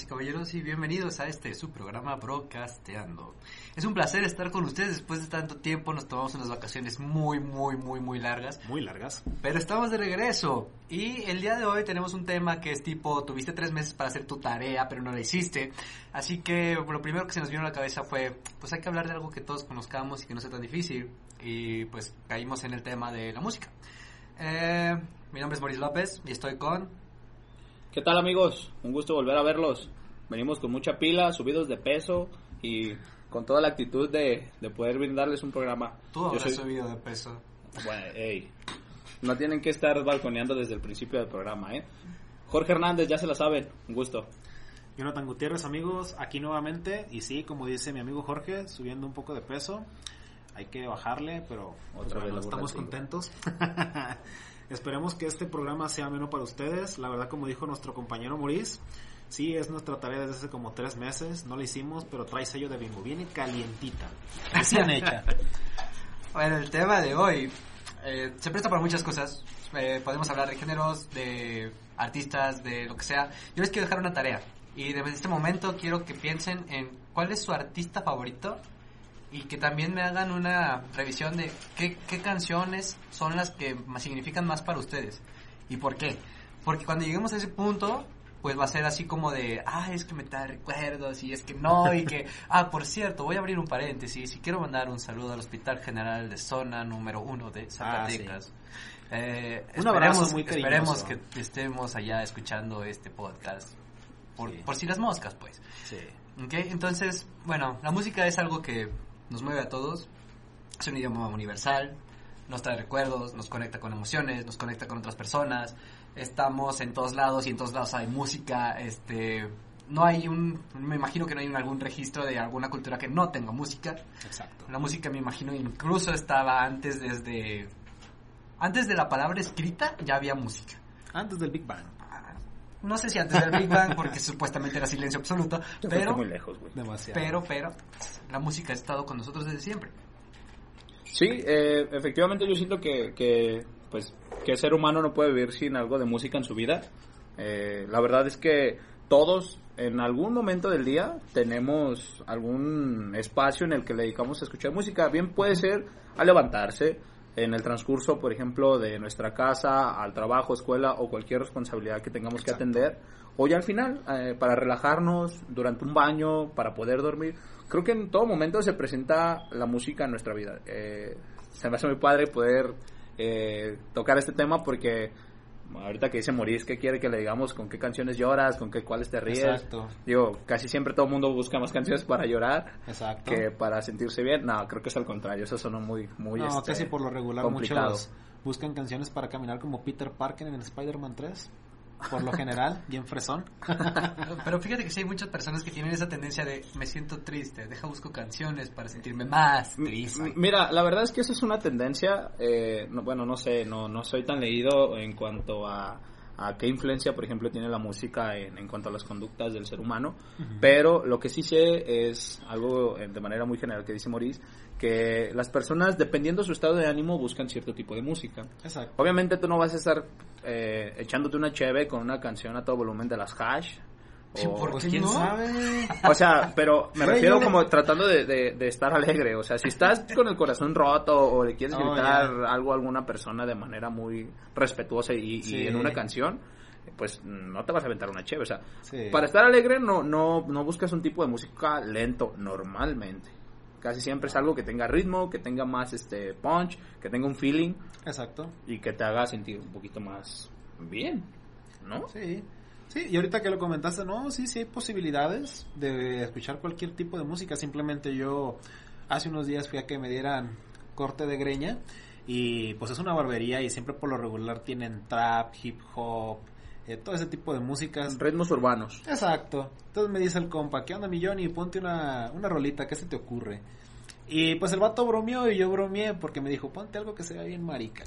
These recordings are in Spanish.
Damas y caballeros, y bienvenidos a este su programa Broadcasteando. Es un placer estar con ustedes después de tanto tiempo. Nos tomamos unas vacaciones muy, muy, muy, muy largas. Muy largas. Pero estamos de regreso. Y el día de hoy tenemos un tema que es tipo: tuviste tres meses para hacer tu tarea, pero no la hiciste. Así que lo primero que se nos vino a la cabeza fue: pues hay que hablar de algo que todos conozcamos y que no sea tan difícil. Y pues caímos en el tema de la música. Eh, mi nombre es Maurice López y estoy con. ¿Qué tal amigos? Un gusto volver a verlos. Venimos con mucha pila, subidos de peso y con toda la actitud de, de poder brindarles un programa. Tú habrás soy- subido de peso. Bueno, ey, no tienen que estar balconeando desde el principio del programa, ¿eh? Jorge Hernández, ya se la saben, un gusto. Jonathan Gutiérrez, amigos, aquí nuevamente. Y sí, como dice mi amigo Jorge, subiendo un poco de peso. Hay que bajarle, pero pues, Otra vez bueno, estamos contentos. Esperemos que este programa sea ameno para ustedes. La verdad, como dijo nuestro compañero Maurice, sí, es nuestra tarea desde hace como tres meses. No la hicimos, pero trae sello de bingo. Viene calientita. Recién hecha. Bueno, el tema de hoy eh, se presta para muchas cosas. Eh, podemos hablar de géneros, de artistas, de lo que sea. Yo les quiero dejar una tarea. Y desde este momento quiero que piensen en cuál es su artista favorito y que también me hagan una revisión de qué, qué canciones son las que más significan más para ustedes y por qué. Porque cuando lleguemos a ese punto, pues va a ser así como de, ah, es que me trae recuerdos y es que no, y que, ah, por cierto, voy a abrir un paréntesis y quiero mandar un saludo al Hospital General de Zona número uno de Zacatecas. Eh, Un abrazo esperemos- muy. Esperemos que estemos allá escuchando este podcast. Por, Sí. por si las moscas, pues. Sí. ¿Ok? Entonces, bueno, la música es algo que nos mueve a todos. Es un idioma universal. Nos trae recuerdos, nos conecta con emociones, nos conecta con otras personas. Estamos en todos lados y en todos lados hay música. Este, no hay un, me imagino que no hay algún registro de alguna cultura que no tenga música. Exacto. La música, me imagino, incluso estaba antes desde, antes de la palabra escrita ya había música. Antes del Big Bang. No sé si antes del Big Bang, porque supuestamente era silencio absoluto, pero muy lejos, güey. Demasiado. pero, pero, la música ha estado con nosotros desde siempre. Sí, eh, efectivamente yo siento que, que, pues, que ser humano no puede vivir sin algo de música en su vida. Eh, la verdad es que todos en algún momento del día tenemos algún espacio en el que le dedicamos a escuchar música. Bien puede ser a levantarse, en el transcurso, por ejemplo, de nuestra casa al trabajo, escuela o cualquier responsabilidad que tengamos que atender. O ya al final, eh, para relajarnos durante un baño, para poder dormir. Creo que en todo momento se presenta la música en nuestra vida. Eh, se me hace muy padre poder eh, tocar este tema porque ahorita que dice Maurice que quiere que le digamos con qué canciones lloras, con qué cuáles te ríes. Exacto. Digo, casi siempre todo el mundo busca más canciones para llorar Exacto. que para sentirse bien. No, creo que es al contrario. Eso sonó muy, muy no, este, casi por lo regular complicado. muchos buscan canciones para caminar como Peter Parker en Spider-Man 3. Por lo general, bien fresón. Pero fíjate que sí hay muchas personas que tienen esa tendencia de me siento triste, deja busco canciones para sentirme más M- triste. Mira, la verdad es que esa es una tendencia, eh, no- bueno, no sé, no, no soy tan leído en cuanto a, a qué influencia, por ejemplo, tiene la música en, en cuanto a las conductas del ser humano, pero lo que sí sé es algo eh, de manera muy general que dice Maurice, que las personas, dependiendo de su estado de ánimo, buscan cierto tipo de música. Exacto. Obviamente tú no vas a estar eh, echándote una cheve con una canción a todo volumen de las hash. Sí, o- ¿por Pues qué quién no? sabe. o sea, pero me Güey, refiero yo le- como tratando de, de- de estar alegre. O sea, si estás con el corazón roto o le quieres Oh, gritar algo a alguna persona de manera muy respetuosa y, y Sí. en una canción, pues no te vas a aventar una chévere. O sea, Sí. para estar alegre no, no, no buscas un tipo de música lento normalmente. Casi siempre es algo que tenga ritmo, que tenga más este punch, que tenga un feeling Exacto. y que te haga sentir un poquito más bien, ¿no? Sí. Sí, y ahorita que lo comentaste, no, sí, sí hay posibilidades de escuchar cualquier tipo de música. Simplemente yo hace unos días fui a que me dieran corte de greña y pues es una barbería y siempre por lo regular tienen trap, hip hop, eh, todo ese tipo de músicas. Ritmos urbanos. Exacto. Entonces me dice el compa, ¿qué onda mi Johnny? Ponte una, una rolita, ¿qué se te ocurre? Y pues el vato bromeó y yo bromeé porque me dijo, ponte algo que se vea bien marica.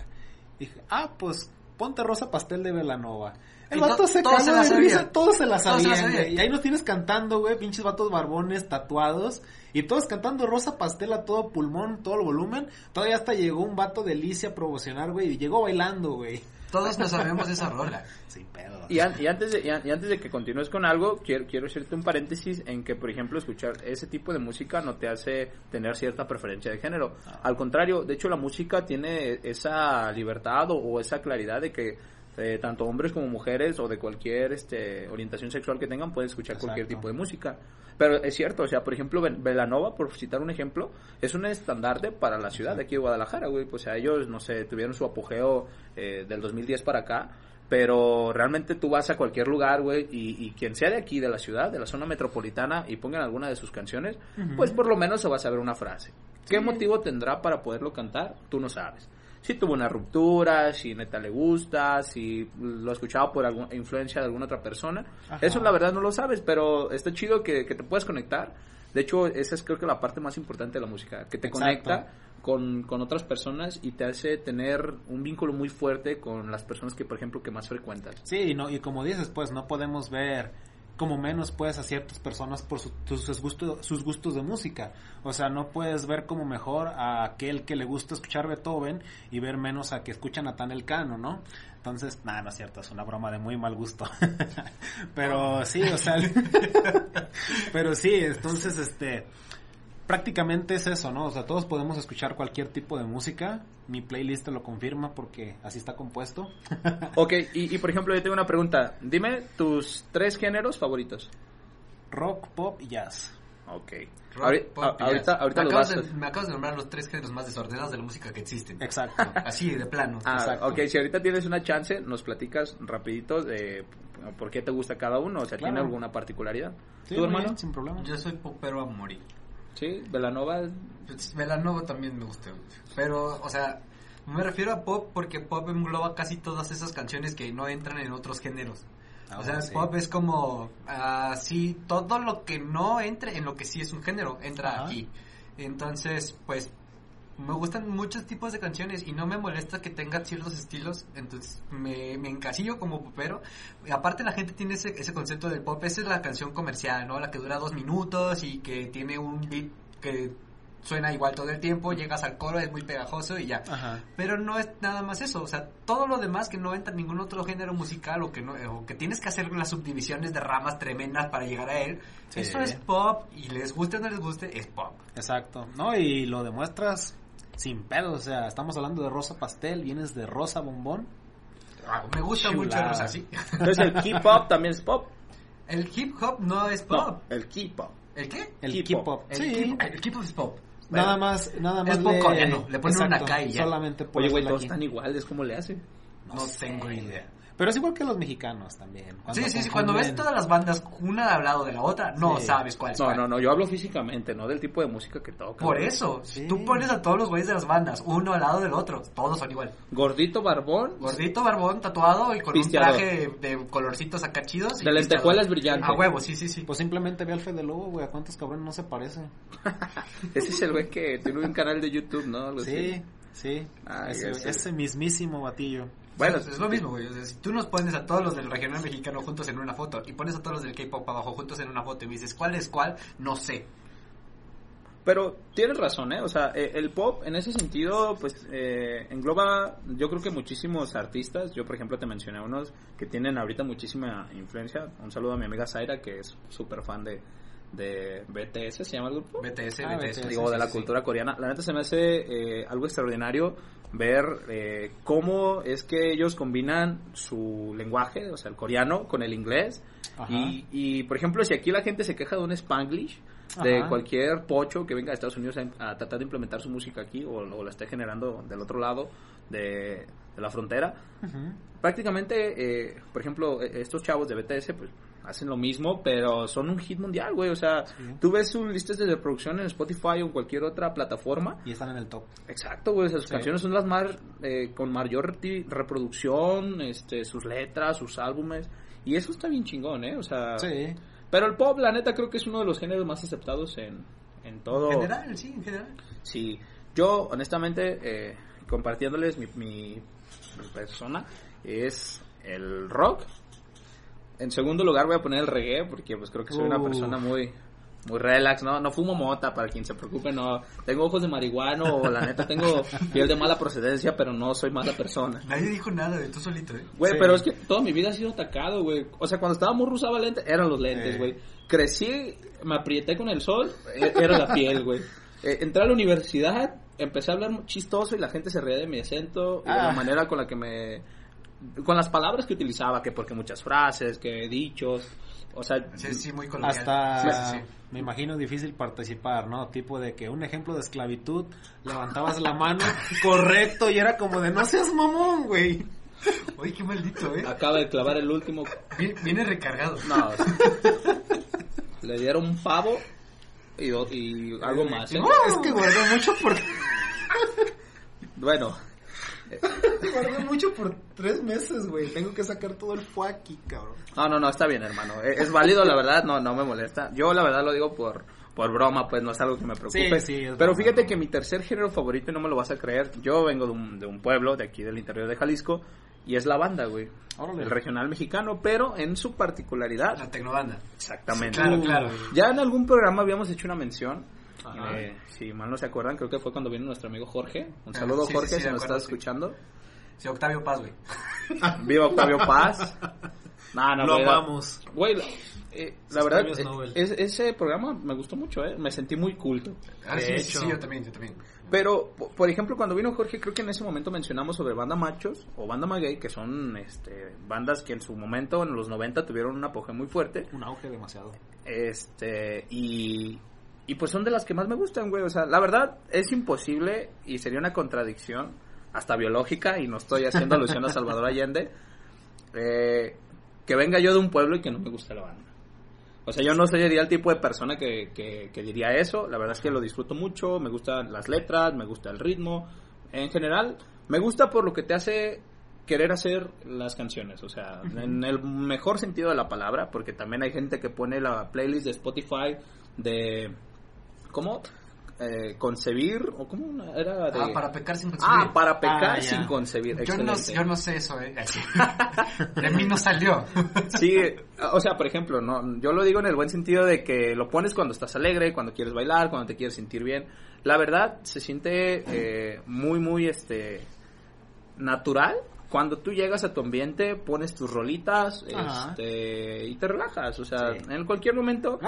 Dije, ah, pues ponte rosa pastel de Velanova. El vato to- se todos cagó se la de sabían. risa, todos se la sabían, güey. Y ahí nos tienes cantando, güey, pinches vatos barbones, tatuados. Y todos cantando rosa pastel a todo pulmón, todo el volumen. Todavía hasta llegó un vato de Licia a promocionar, güey, y llegó bailando, güey. Todos nos sabemos esa rola. Sin pedo. Y, an- y antes de, y, an- y antes de que continúes con algo, quiero, quiero hacerte un paréntesis en que, por ejemplo, escuchar ese tipo de música no te hace tener cierta preferencia de género. Al contrario, de hecho, la música tiene esa libertad o, o esa claridad de que eh, tanto hombres como mujeres o de cualquier este, orientación sexual que tengan pueden escuchar cualquier Exacto. tipo de música. Pero es cierto, o sea, por ejemplo, Vel- Velanova, por citar un ejemplo, es un estandarte para la ciudad de aquí de Guadalajara, güey. Pues, o sea, ellos, no sé, tuvieron su apogeo eh, del 2010 para acá. Pero realmente tú vas a cualquier lugar, güey, y, y quien sea de aquí, de la ciudad, de la zona metropolitana, y pongan alguna de sus canciones, pues por lo menos se va a saber una frase. ¿Qué motivo tendrá para poderlo cantar? Tú no sabes. Si tuvo una ruptura, si neta le gusta, si lo escuchaba por alguna influencia de alguna otra persona. Ajá. Eso la verdad no lo sabes, pero está chido que, que te puedas conectar. De hecho, esa es creo que la parte más importante de la música, que te Exacto. conecta con, con otras personas y te hace tener un vínculo muy fuerte con las personas que, por ejemplo, que más frecuentas. Sí, no, y como dices, pues no podemos ver como menos pues a ciertas personas por su- sus, gustos, sus gustos de música. O sea, no puedes ver como mejor a aquel que le gusta escuchar Beethoven y ver menos a que escucha Natán Elcano, ¿no? Entonces, nada, no es cierto, es una broma de muy mal gusto. pero sí, o sea, pero sí, entonces, este, prácticamente es eso, ¿no? O sea, todos podemos escuchar cualquier tipo de música. Mi playlist te lo confirma porque así está compuesto. Ok, y, y, por ejemplo, yo tengo una pregunta. Dime tus tres géneros favoritos. Rock, pop y jazz. Ok. Rock, Ahori- pop a- y ahorita jazz. ahorita me, los acabas vas de, me acabas de nombrar los tres géneros más desordenados de la música que existen. Exacto. Así, de plano. Ah, Exacto. ok, si ahorita tienes una chance, nos platicas rapidito de por qué te gusta cada uno, o sea, ¿tiene alguna particularidad? Sí, ¿Tu muy hermano? bien, sin problema. Yo soy popero a morir. Sí, Velanova. Pues, Velanova también me gusta. Pero, o sea, me refiero a pop porque pop engloba casi todas esas canciones que no entran en otros géneros. Ah, o sea, sí. pop es como, así, todo lo que no entre en lo que sí es un género, entra Ajá. aquí. Entonces, pues, me gustan muchos tipos de canciones y no me molesta que tenga ciertos estilos, entonces me, me encasillo como popero. Aparte la gente tiene ese, ese concepto del pop, esa es la canción comercial, ¿no? La que dura dos minutos y que tiene un beat que suena igual todo el tiempo, llegas al coro, es muy pegajoso y ya. Ajá. Pero no es nada más eso, o sea, todo lo demás que no entra en ningún otro género musical o que no o que tienes que hacer las subdivisiones de ramas tremendas para llegar a él, Sí. eso es pop y les guste o no les guste, es pop. Exacto. No, y lo demuestras sin pedo. O sea, estamos hablando de rosa pastel, vienes de rosa bombón. Ah, Me gusta mucho Chulada. Rosa, sí. Entonces el K-pop también es pop. El hip hop no es pop. No, el K-pop. ¿El qué? El K-pop. K-pop. El, Sí. El hip hop es pop. Nada Bueno, más, nada más. Es pop coreano, le ponen una Exacto, K y ya. Solamente por Oye, güey, todos aquí. están iguales, ¿cómo le hacen? No, tengo idea. Pero es igual que los mexicanos también. Sí, sí, sí, cuando ves todas las bandas una al lado de la otra, no Sí. sabes cuál es No, cuál. no, no, yo hablo físicamente, no del tipo de música que tocan. Por eso, Sí. tú pones a todos los güeyes de las bandas, uno al lado del otro, todos son igual. Gordito, barbón, Gordito, barbón, tatuado y con Pisteador. un traje de colorcitos acá chidos. y de lentejuelas brillantes. A huevo, sí, sí, sí. Pues simplemente ve al Fede Lobo, güey. ¿A cuántos cabrones no se parece? Ese es el güey que tiene un canal de YouTube, ¿no? Algo Sí, así. sí. Ah, ese, ese mismísimo batillo. Bueno, es, lo mismo, güey. O sea, si tú nos pones a todos los del regional mexicano juntos en una foto y pones a todos los del K-pop abajo juntos en una foto y me dices cuál es cuál, no sé. Pero tienes razón, ¿eh? O sea, eh, el pop en ese sentido, pues eh, engloba, yo creo que muchísimos artistas. Yo, por ejemplo, te mencioné unos que tienen ahorita muchísima influencia. Un saludo a mi amiga Zaira, que es súper fan de, de BTS, ¿se llama el grupo? BTS, Ah, BTS. BTS, Digo, de la cultura coreana. La neta se me hace eh, algo extraordinario ver eh, cómo es que ellos combinan su lenguaje, o sea, el coreano, con el inglés. Y, y, por ejemplo, si aquí la gente se queja de un spanglish, de Ajá. cualquier pocho que venga de Estados Unidos a, a tratar de implementar su música aquí o, o la esté generando del otro lado de, de la frontera, prácticamente, eh, por ejemplo, eh, estos chavos de BTS, pues hacen lo mismo, pero son un hit mundial, güey. O sea, Sí. tú ves sus listas de reproducción en Spotify o en cualquier otra plataforma. Y están en el top. Exacto, güey. o sea, sus Sí. canciones son las más eh, con mayor reproducción, este, sus letras, sus álbumes. Y eso está bien chingón, ¿eh? O sea, Sí. pero el pop, la neta, creo que es uno de los géneros más aceptados en, en todo. En general, sí, en general. Sí, yo honestamente, eh, compartiéndoles mi, mi persona, es el rock. En segundo lugar voy a poner el reggae, porque pues creo que soy una persona muy muy relax, ¿no? No fumo mota, para quien se preocupe, no. Tengo ojos de marihuano, o la neta tengo piel de mala procedencia, pero no soy mala persona. Nadie dijo nada de tú solito, ¿eh? Güey, Sí. pero es que toda mi vida ha sido atacado, güey. O sea, cuando estaba morro usaba lentes, eran los lentes, Eh. güey. Crecí, me aprieté con el sol, e- era la piel, güey. Eh, entré a la universidad, empecé a hablar chistoso y la gente se reía de mi acento y de la Ah. manera con la que me... Con las palabras que utilizaba, que porque muchas frases, que dichos, o sea... Sí, sí, muy colonial. Hasta Sí, sí, sí. me imagino difícil participar, ¿no? Tipo de que un ejemplo de esclavitud, levantabas la mano, correcto, y era como de no seas mamón, güey. Oye, qué maldito, ¿eh? Acaba de clavar el último... Viene, viene recargado. No, le dieron un pavo y, y algo más, ¿eh? Es que guardé mucho por Bueno, guardé mucho por tres meses, güey. Tengo que sacar todo el fue aquí, cabrón. No, no, no, está bien, hermano. Es, es válido, la verdad, no, no me molesta. Yo, la verdad, lo digo por, por broma, pues no es algo que me preocupe. Sí, sí, es Pero fíjate que mi tercer género favorito, y no me lo vas a creer, yo vengo de un, de un pueblo, de aquí del interior de Jalisco, y es la banda, güey. Órale. El regional mexicano, pero en su particularidad. La tecnobanda. Exactamente. Claro, claro. Ya en algún programa habíamos hecho una mención. Ajá. eh, si mal no se acuerdan, creo que fue cuando vino nuestro amigo Jorge. Un Ah, saludo, sí, Jorge, sí, si nos acuerdo, estás sí. escuchando. Sí, Octavio Paz, güey. Viva Octavio Paz. No, no, Lo güey, amamos. Güey, la- eh, la verdad, eh, Nobel. es- ese programa me gustó mucho, ¿eh? Me sentí muy culto. Ah, De sí, sí, hecho. sí, yo también, yo también. Pero, po- por ejemplo, cuando vino Jorge, creo que en ese momento mencionamos sobre Banda Machos o Banda Maguey, que son este, bandas que en su momento, en los 90, tuvieron un apogeo muy fuerte. Un auge demasiado. Este, y, y pues son de las que más me gustan, güey. O sea, la verdad es imposible y sería una contradicción, hasta biológica, y no estoy haciendo alusión a Salvador Allende, eh, que venga yo de un pueblo y que no me guste la banda. O sea, yo no sería el tipo de persona que, que, que diría eso. La verdad es que lo disfruto mucho, me gustan las letras, me gusta el ritmo. En general, me gusta por lo que te hace querer hacer las canciones. O sea, en el mejor sentido de la palabra, porque también hay gente que pone la playlist de Spotify de... ¿Cómo? Eh, concebir, o cómo era de... Ah, para pecar sin concebir. Ah, para pecar Ah, sin concebir. yo, no, yo no sé eso, ¿eh? De mí no salió. Sí, o sea, por ejemplo, no, yo lo digo en el buen sentido de que lo pones cuando estás alegre, cuando quieres bailar, cuando te quieres sentir bien. La verdad, se siente eh, muy, muy, este, natural. Cuando tú llegas a tu ambiente, pones tus rolitas, este, y te relajas. O sea, Sí. en cualquier momento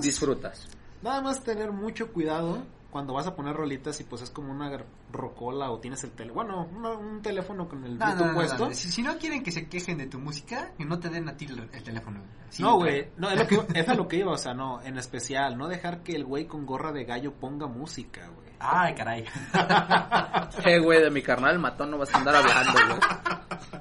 disfrutas. Nada más tener mucho cuidado cuando vas a poner rolitas y pues es como una rocola o tienes el teléfono, bueno, una- un teléfono con el No, no, Bluetooth no, no, puesto. no. Si, si no quieren que se quejen de tu música, que no te den a ti el, el teléfono. Sí, no, güey, no, es, lo que, es a lo que iba, o sea, no, en especial, no dejar que el güey con gorra de gallo ponga música, güey. Ay, caray. Eh, güey, de mi carnal matón no vas a andar hablando,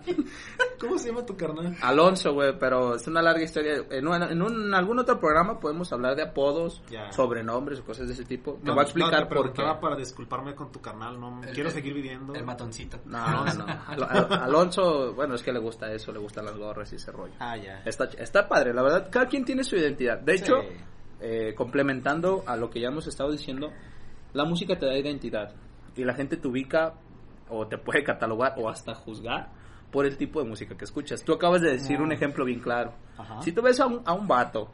güey. ¿Cómo se llama tu carnal? Alonso, güey, pero es una larga historia. En, un- en un- algún otro programa podemos hablar de apodos, Ya. sobrenombres o cosas de ese tipo. Te No, voy a explicar no, te por qué. para disculparme con tu carnal, no El- quiero el- seguir viviendo. El matoncito. No, no, no. Al- Al- Alonso, bueno, es que le gusta eso, le gustan las gorras y ese rollo. Ah, ya. Está, está padre, la verdad, cada quien tiene su identidad. De Sí. hecho, eh, complementando a lo que ya hemos estado diciendo, la música te da identidad y la gente te ubica o te puede catalogar o hasta juzgar por el tipo de música que escuchas. Tú acabas de decir No. un ejemplo bien claro. Ajá. Si tú ves a un, a un vato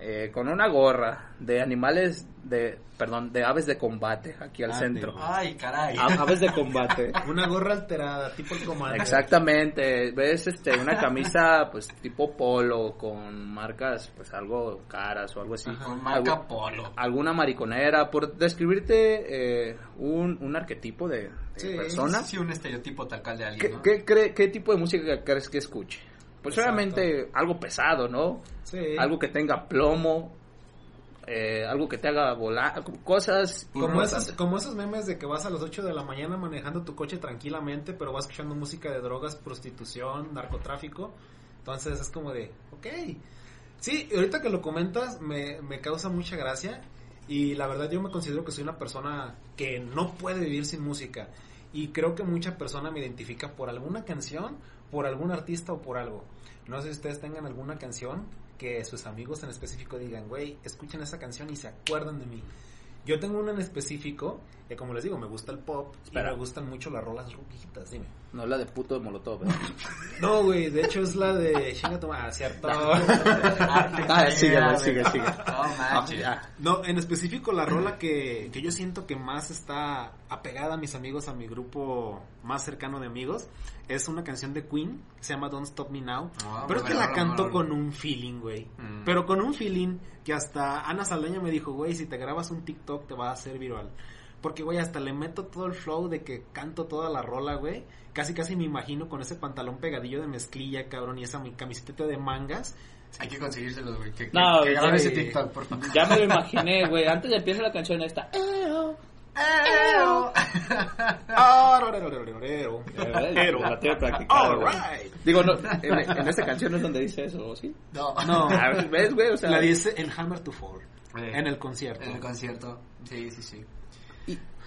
eh, con una gorra de animales de, perdón, de aves de combate aquí al Ah, centro. Ay, caray. A- aves de combate. Una gorra alterada, tipo el comandante. Exactamente, ves este una camisa pues tipo polo con marcas pues algo caras o algo así. Con marca Algu- Polo. alguna mariconera por describirte eh, un, un arquetipo de, de Sí, persona. Sí, un estereotipo tal cual de ¿Qué, alguien, ¿no? qué, cree- qué tipo de música crees que escuche? Pues Exacto. obviamente algo pesado, ¿no? Sí. Algo que tenga plomo, eh, algo que te haga volar, cosas Como esos, como esos memes de que vas a las 8 de la mañana manejando tu coche tranquilamente, pero vas escuchando música de drogas, prostitución, narcotráfico. Entonces es como de, ok. Sí, ahorita que lo comentas me, me causa mucha gracia. Y la verdad yo me considero que soy una persona que no puede vivir sin música. Y creo que mucha persona me identifica por alguna canción, por algún artista o por algo. No sé si ustedes tengan alguna canción que sus amigos en específico digan, güey, escuchen esa canción y se acuerdan de mí. Yo tengo una en específico que como les digo, me gusta el pop Espera. y me gustan mucho las rolas viejitas, dime. No la de puto de Molotov, ¿eh? No, güey, de hecho es la de Chinga ¿cierto? Ah, sigue, güey, sigue, sigue. No en específico la rola que, que yo siento que más está apegada a mis amigos, a mi grupo más cercano de amigos, es una canción de Queen, que se llama Don't Stop Me Now. Ah, pero es que la canto con un feeling, güey. Mm. Pero con un feeling que hasta Ana Saldaña me dijo, güey, si te grabas un TikTok te va a hacer viral. Porque, güey, hasta le meto todo el flow de que canto toda la rola, güey. Casi, casi me imagino con ese pantalón pegadillo de mezclilla, cabrón, y esa mi camiseta de mangas. Hay que conseguírselos, güey. Que, que, No, que ya grabe me- ese TikTok, por favor. Ya me lo imaginé, güey. Antes de empezar la canción esta. Pero la tengo practicada, güey. Alright. Digo, no, en, en esta canción es donde dice eso, ¿o ¿sí? No. No, A ver, ¿Ves, güey? O sea, la dice en Hammer to Fall, Eh, en el concierto. En el concierto. Sí, sí, sí.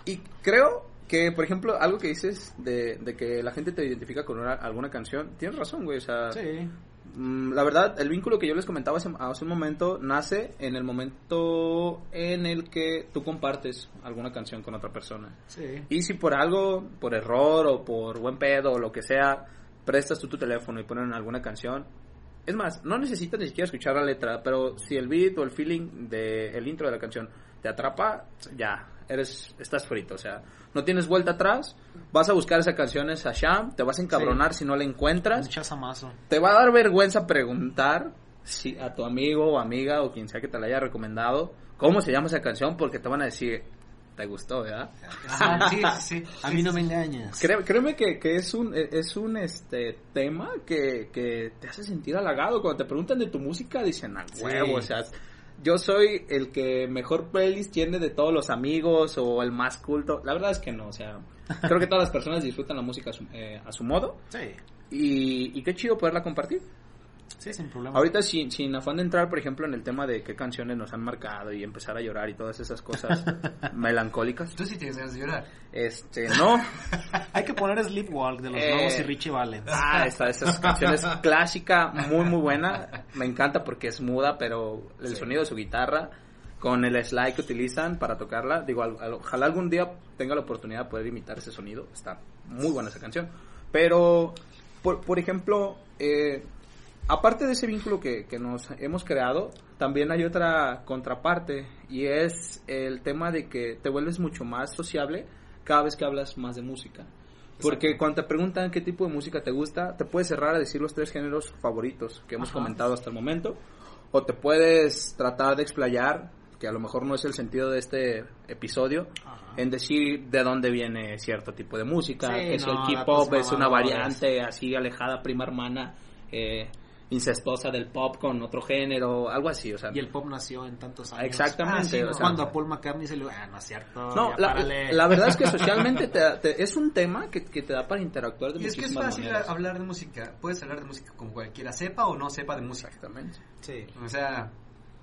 Y, creo que, por ejemplo, algo que dices de, de que la gente te identifica con una- alguna canción, tienes razón, güey. O sea, Sí. mm, la verdad, el vínculo que yo les comentaba hace, hace un momento nace en el momento en el que tú compartes alguna canción con otra persona. Sí. Y si por algo, por error o por buen pedo o lo que sea, prestas tú tu teléfono y ponen alguna canción. Es más, no necesitas ni siquiera escuchar la letra, pero si el beat o el feeling del intro de la canción te atrapa, ya, eres, estás frito. O sea, no tienes vuelta atrás, vas a buscar esa canción en Sham, te vas a encabronar si no la encuentras, chazamazo. te va a dar vergüenza preguntar si a tu amigo o amiga o quien sea que te la haya recomendado cómo se llama esa canción porque te van a decir, te gustó, ¿verdad? Ajá, sí, sí, sí. A mí no me engañas. Créeme, créeme que, que es un es un este tema que, que te hace sentir halagado cuando te preguntan de tu música dicen al Sí. huevo o sea yo soy el que mejor playlist tiene de todos los amigos o el más culto. La verdad es que no o sea creo que todas las personas disfrutan la música a su, eh, a su modo. Sí. y, y qué chido poderla compartir Sí, sin problema. ahorita sin, sin afán de entrar por ejemplo en el tema de qué canciones nos han marcado y empezar a llorar y todas esas cosas melancólicas Tú sí tienes ganas de llorar. este no Hay que poner Sleepwalk de los Eh. Lobos y Richie Valens. Ah, esa, esa canción es clásica, muy muy buena. Me encanta porque es muda, pero el Sí. sonido de su guitarra con el slide que utilizan para tocarla, digo, al- al- ojalá algún día tenga la oportunidad de poder imitar ese sonido. Está muy buena esa canción. Pero, por, por ejemplo, eh, aparte de ese vínculo que, que nos hemos creado, también hay otra contraparte y es el tema de que te vuelves mucho más sociable cada vez que hablas más de música. Porque cuando te preguntan qué tipo de música te gusta, te puedes cerrar a decir los tres géneros favoritos que hemos Ajá. comentado hasta el momento, o te puedes tratar de explayar, que a lo mejor no es el sentido de este episodio, Ajá. en decir de dónde viene cierto tipo de música, Sí, que si no, el K-pop es una variante así alejada, prima hermana, eh, incestuosa del pop con otro género, algo así, o sea. Y el pop nació en tantos años. Exactamente, Ah, sí, o no. sea, Cuando a Paul McCartney se le... Ah, no es cierto. no, la, verdad es que socialmente te- te- es un tema que, que te da para interactuar de Y es que es fácil maneras. hablar de música. Puedes hablar de música con cualquiera, sepa o no sepa de música. Exactamente. Sí. O sea,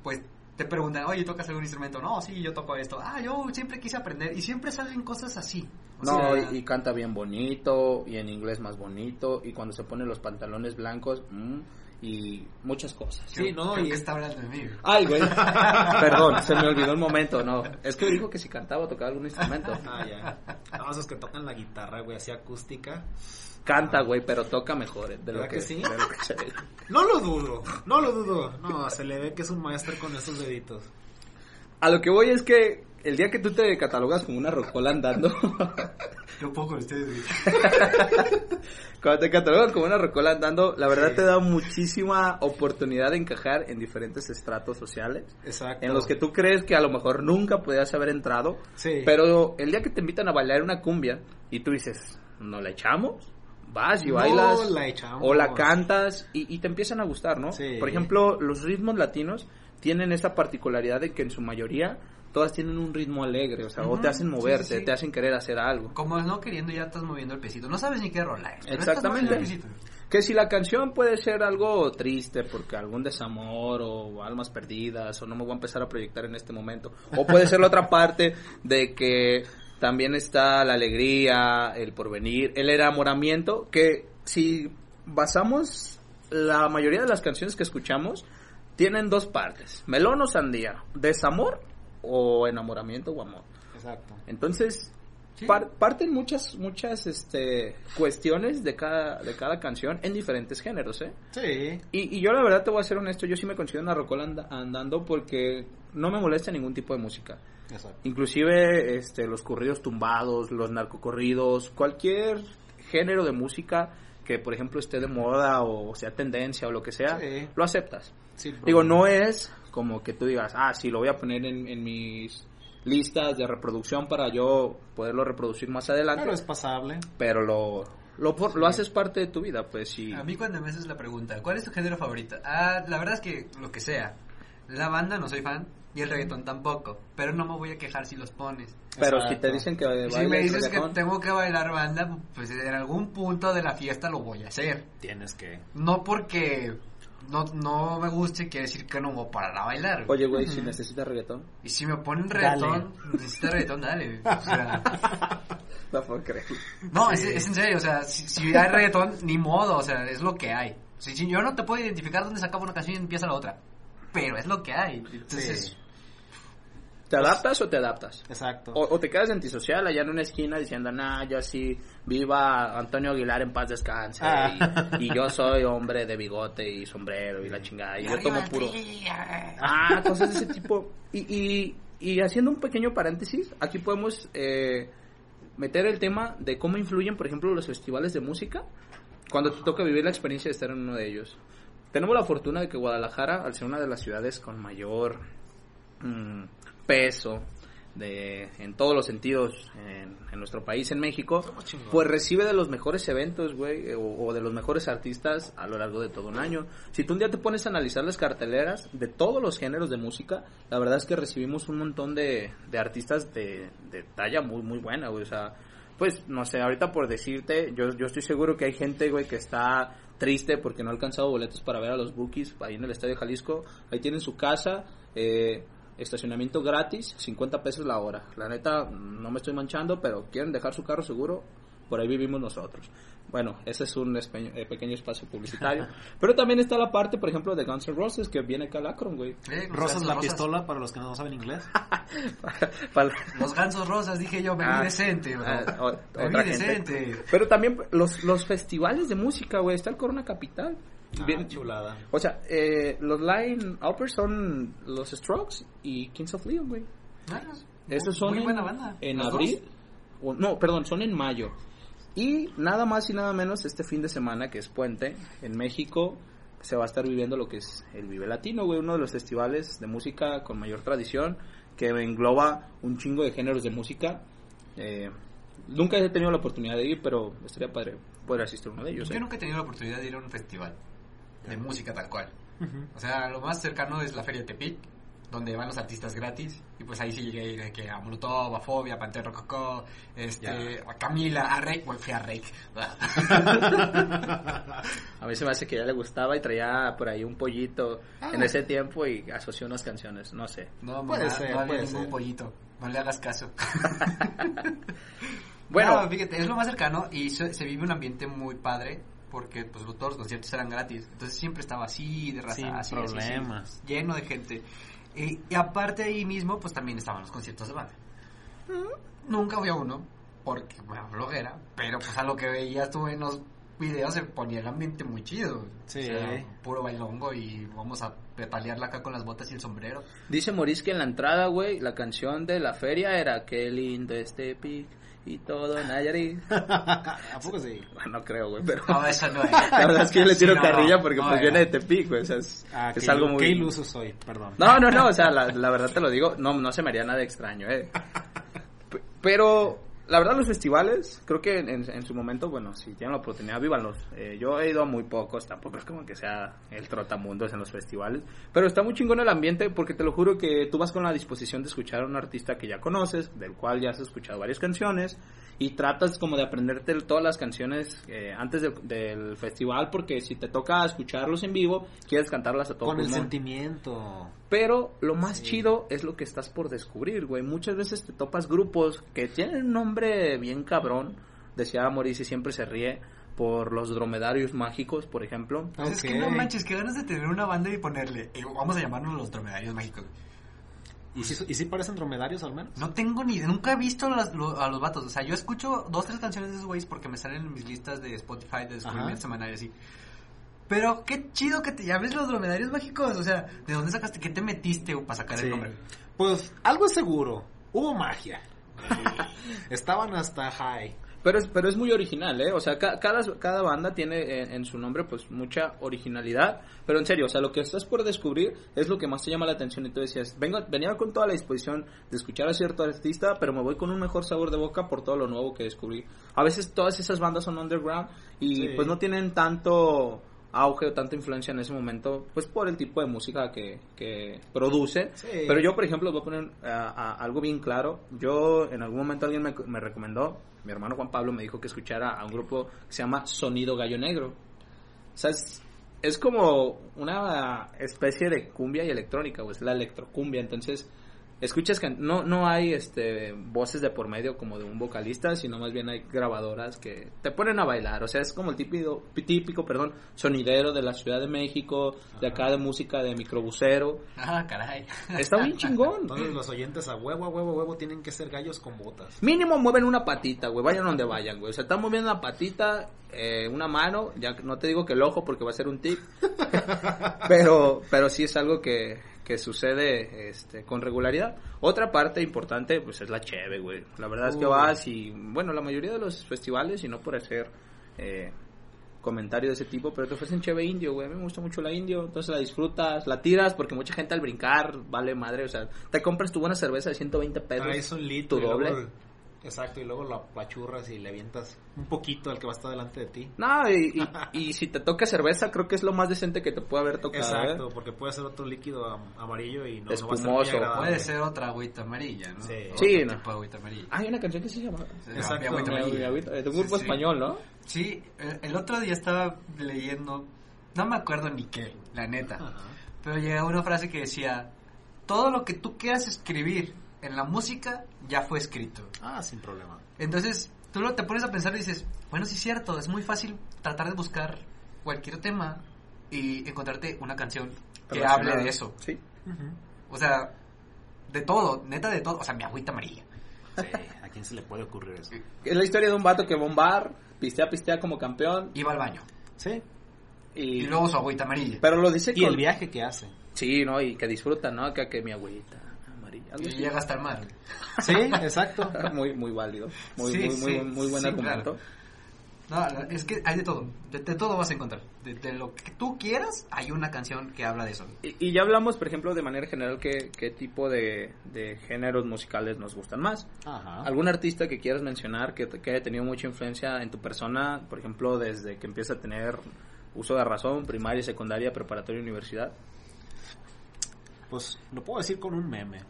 pues te preguntan, oye, ¿tocas algún instrumento? No, sí, yo toco esto. Ah, yo siempre quise aprender. Y siempre salen cosas así. O No, sea, y, y canta bien bonito, y en inglés más bonito, y cuando se pone los pantalones blancos, mm, y muchas cosas. Sí, no, creo y- que está hablando de mí. Ay, güey. Perdón, se me olvidó el momento, no. Es que dijo que si cantaba o tocaba algún instrumento. Ah, ya. No, esos que tocan la guitarra, güey, así acústica. Canta, güey, pero toca mejor eh, de lo ¿Verdad que, que sí? de lo que se ve. No lo dudo, no lo dudo. No, se le ve que es un maestro con esos deditos. A lo que voy es que el día que tú te catalogas como una rocola andando, Yo puedo con ustedes, cuando te catalogas como una rocola andando, la verdad Sí. te da muchísima oportunidad de encajar en diferentes estratos sociales. Exacto. En los que tú crees que a lo mejor nunca podías haber entrado, Sí. Pero el día que te invitan a bailar una cumbia y tú dices, ¿no la echamos? Vas y No bailas. la echamos. O la cantas y, y te empiezan a gustar, ¿no? Sí. Por ejemplo, los ritmos latinos tienen esta particularidad de que en su mayoría todas tienen un ritmo alegre, o sea, o te hacen moverte, sí, sí. te hacen querer hacer algo. Como no queriendo, ya estás moviendo el pesito. No sabes ni qué rola es. pero estás Exactamente. Que si la canción puede ser algo triste porque algún desamor o almas perdidas o no me voy a empezar a proyectar en este momento. O puede ser la otra parte de que también está la alegría, el porvenir, el enamoramiento, que si basamos la mayoría de las canciones que escuchamos tienen dos partes, melón o sandía, desamor o enamoramiento o amor. Exacto. Entonces, Sí. par- parten muchas, muchas este, cuestiones de cada, de cada canción en diferentes géneros, ¿eh? Sí. Y, y yo la verdad te voy a ser honesto, yo sí me considero una rocola anda- andando porque no me molesta ningún tipo de música. Exacto. Inclusive este, los corridos tumbados, los narcocorridos, cualquier género de música que por ejemplo esté de moda o sea tendencia o lo que sea, Sí. lo aceptas. Sí, Digo, no es como que tú digas, ah, sí, lo voy a poner en, en mis listas de reproducción para yo poderlo reproducir más adelante, Pero es pasable. pero lo, lo, por- lo haces parte de tu vida, pues sí. A mí cuando me haces la pregunta, ¿cuál es tu género favorito? Ah, la verdad es que lo que sea. La banda no soy fan y el reggaetón tampoco, pero no me voy a quejar si los pones. Pero si te dicen que Y si me bailes dices que tengo que bailar banda, pues en algún punto de la fiesta lo voy a hacer. Tienes que. No porque no, no me guste, quiere decir que no voy a parar a bailar. Oye, güey, si necesitas reggaetón, Y si me ponen reggaetón, necesita reggaetón, dale. O sea, no puedo creer. no, es, es en serio, o sea, si, si hay reggaetón, ni modo, o sea, es lo que hay. Si, si yo no te puedo identificar dónde se acaba una canción y empieza la otra, pero es lo que hay. Entonces, Sí. ¿Te adaptas o te adaptas? Exacto. O, o te quedas antisocial allá en una esquina diciendo, nah, yo sí, viva Antonio Aguilar en paz descanse. Ah. Y, y yo soy hombre de bigote y sombrero y la chingada. Y yo tomo puro. Ah, Ah, cosas de ese tipo. Y, y, y haciendo un pequeño paréntesis, aquí podemos eh, meter el tema de cómo influyen, por ejemplo, los festivales de música cuando te toca vivir la experiencia de estar en uno de ellos. Tenemos la fortuna de que Guadalajara, al ser una de las ciudades con mayor mm, peso de, en todos los sentidos en, en nuestro país, en México, pues recibe de los mejores eventos, güey, o, o de los mejores artistas a lo largo de todo un año. Si tú un día te pones a analizar las carteleras de todos los géneros de música, la verdad es que recibimos un montón de, de artistas de, de talla muy, muy buena, güey, o sea, pues, no sé, ahorita por decirte, yo, yo estoy seguro que hay gente, güey, que está triste porque no ha alcanzado boletos para ver a los Bookies ahí en el Estadio Jalisco. Ahí tienen su casa, eh, estacionamiento gratis, 50 pesos la hora. La neta, no me estoy manchando, pero quieren dejar su carro seguro, por ahí vivimos nosotros. Bueno, ese es un espe- eh, pequeño espacio publicitario. pero también está la parte, por ejemplo, de Guns N' Roses, que viene acá al Akron, güey. eh, los Rosas la rosas. pistola para los que no saben inglés. Para- Los gansos rosas, dije yo, me vi Ah, decente, bro. ah, o- me vi otra gente. decente. Pero también los, los festivales de música, güey. Está el Corona Capital. Bien- Ah, chulada. O sea, eh, los line uppers dos los Strokes y Kings of Leon, güey. Ah, Esos muy- son muy en, buena banda. en abril. o- no, perdón, son en mayo. Y nada más y nada menos este fin de semana, que es puente, en México se va a estar viviendo lo que es el Vive Latino, güey, uno de los festivales de música con mayor tradición, que engloba un chingo de géneros de música. Eh, nunca he tenido la oportunidad de ir, pero estaría padre poder asistir a uno de ellos. Yo ¿eh? nunca he tenido la oportunidad de ir a un festival de música tal cual. O sea, lo más cercano es la Feria de Tepic, donde van los artistas gratis. Y pues ahí sí llegué a ir de que a Molotov, a Fobia, a Pantera Rococó, este, a Camila, a Rake. Bueno, fui a Rake. A mí se me hace que ya le gustaba y traía por ahí un pollito Ah. en ese tiempo y asoció unas canciones, no sé. No, Puede mamá, ser, no había puede ningún ser. pollito. No le hagas caso. Bueno, No, fíjate, es lo más cercano y se, se vive un ambiente muy padre porque pues todos los conciertos eran gratis. Entonces siempre estaba así, de raza, Sin así, así, así, problemas. lleno de gente. Y, y aparte ahí mismo, pues también estaban los conciertos de banda. Nunca fui a uno porque, bueno, bloguera, pero pues a lo que veías tú en los videos se ponía el ambiente muy chido. Sí. O sea, puro bailongo y vamos a petalearla acá con las botas y el sombrero. dice Moris que en la entrada, güey, la canción de la feria era Qué lindo este pic y todo Nayarit. ¿A poco sí? Bueno, no creo, güey, pero No, eso no es. la verdad es que yo le tiro Sí, no, carrilla porque no, pues no. viene de Tepic, güey, o sea, es, Ah, es algo muy... Qué iluso soy, perdón. No, no, no, o sea, la, la verdad te lo digo, no, no se me haría nada extraño, eh. Pero, la verdad, los festivales, creo que en, en su momento, bueno, si tienen la oportunidad, vívanlos. Eh, yo he ido a muy pocos, tampoco es como que sea el trotamundos en los festivales, pero está muy chingón el ambiente porque te lo juro que tú vas con la disposición de escuchar a un artista que ya conoces, del cual ya has escuchado varias canciones, y tratas como de aprenderte todas las canciones eh, antes del- del festival, porque si te toca escucharlos en vivo, quieres cantarlas a todo Con el pulmón. sentimiento. Pero lo más chido es lo que estás por descubrir, güey. Muchas veces te topas grupos que tienen un nombre bien cabrón. Decía Mauricio y siempre se ríe por los dromedarios mágicos, por ejemplo. Pues Es que no manches, que ganas de tener una banda y ponerle, eh, vamos a llamarnos los dromedarios mágicos. ¿Y si, y si parecen dromedarios al menos? No tengo ni nunca he visto a los, lo- a los vatos. O sea, yo escucho dos, tres canciones de esos güeyes porque me salen en mis listas de Spotify de descubrimiento semanal y así. Pero qué chido que te llames los dromedarios mágicos. O sea, ¿de dónde sacaste? ¿Qué te metiste para sacar Sí. el nombre? Pues algo es seguro. Hubo magia. Estaban hasta high. Pero es, pero es muy original, ¿eh? O sea, ca- cada, cada banda tiene en, en su nombre pues mucha originalidad. Pero en serio, o sea, lo que estás por descubrir es lo que más te llama la atención. Y tú decías, vengo, venía con toda la disposición de escuchar a cierto artista, pero me voy con un mejor sabor de boca por todo lo nuevo que descubrí. A veces todas esas bandas son underground y Sí. pues no tienen tanto auge o tanta influencia en ese momento, pues por el tipo de música que, que produce. Sí. Pero yo, por ejemplo, voy a poner ah, ah, algo bien claro. Yo, en algún momento alguien me, me recomendó, mi hermano Juan Pablo me dijo que escuchara a un grupo que se llama Sonido Gallo Negro. O sea, es, es como una especie de cumbia y electrónica, pues la electrocumbia. Entonces, escuchas que no, no hay este voces de por medio como de un vocalista, sino más bien hay grabadoras que te ponen a bailar. O sea, es como el típico, típico perdón, sonidero de la Ciudad de México, de acá de música de microbusero. Ah, caray. Está bien chingón. Entonces los oyentes a huevo, a huevo, a huevo tienen que ser gallos con botas. Mínimo mueven una patita, güey. Vayan donde vayan, güey. O sea, están moviendo una patita, eh, una mano. Ya que- no te digo que el ojo porque va a ser un tic. pero, pero sí es algo que, que sucede este, con regularidad. Otra parte importante, pues es la cheve, güey. La verdad es que vas y, bueno, la mayoría de los festivales, y no por hacer eh, comentario de ese tipo, pero te ofrecen cheve indio, güey. A mí me gusta mucho la indio, entonces la disfrutas, la tiras, porque mucha gente al brincar vale madre. O sea, te compras tu buena cerveza de 120 pesos. Traes un litro tu doble. luego- exacto, y luego la pachurras y le avientas un poquito al que va a estar delante de ti. No, y, y- y si te toca cerveza, creo que es lo más decente que te puede haber tocado. Exacto, ¿eh? porque puede ser otro líquido am- amarillo y no, no va a ser muy Espumoso. Puede ser otra agüita amarilla, ¿no? Sí. Otro Sí, tipo no. de agüita amarilla. Hay una canción que se llama... Sí, Exacto. agüita amarilla. De un grupo Sí, sí. español, ¿no? Sí, el, el otro día estaba leyendo, no me acuerdo ni qué, la neta, Ajá. pero llegó una frase que decía, todo lo que tú quieras escribir en la música ya fue escrito. Ah, sin problema. Entonces, tú lo, te pones a pensar y dices, bueno, sí es cierto, es muy fácil tratar de buscar cualquier tema y encontrarte una canción que hable de eso. Sí. O sea, de todo, neta de todo, o sea, mi agüita amarilla. Sí, ¿a quién se le puede ocurrir eso? Es la historia de un vato que va a un bar, pistea, pistea como campeón. Iba al baño. Sí. Y, Y luego su agüita amarilla. Pero lo dice Y con... el viaje que hace. Sí, ¿no? Y que disfruta, ¿no? Que, que mi agüita. Algo Y así. llega hasta el mar. Sí, exacto. muy, muy válido. Muy, Sí, muy, sí, muy, muy buen sí, argumento. No, la- es que hay de todo. De, de todo vas a encontrar. De, de lo que tú quieras, hay una canción que habla de eso. Y, y ya hablamos, por ejemplo, de manera general, qué, qué tipo de, de géneros musicales nos gustan más. Ajá. ¿Algún artista que quieras mencionar que, que haya tenido mucha influencia en tu persona, por ejemplo, desde que empieza a tener uso de razón, primaria, secundaria, preparatoria, universidad? Pues lo puedo decir con un meme.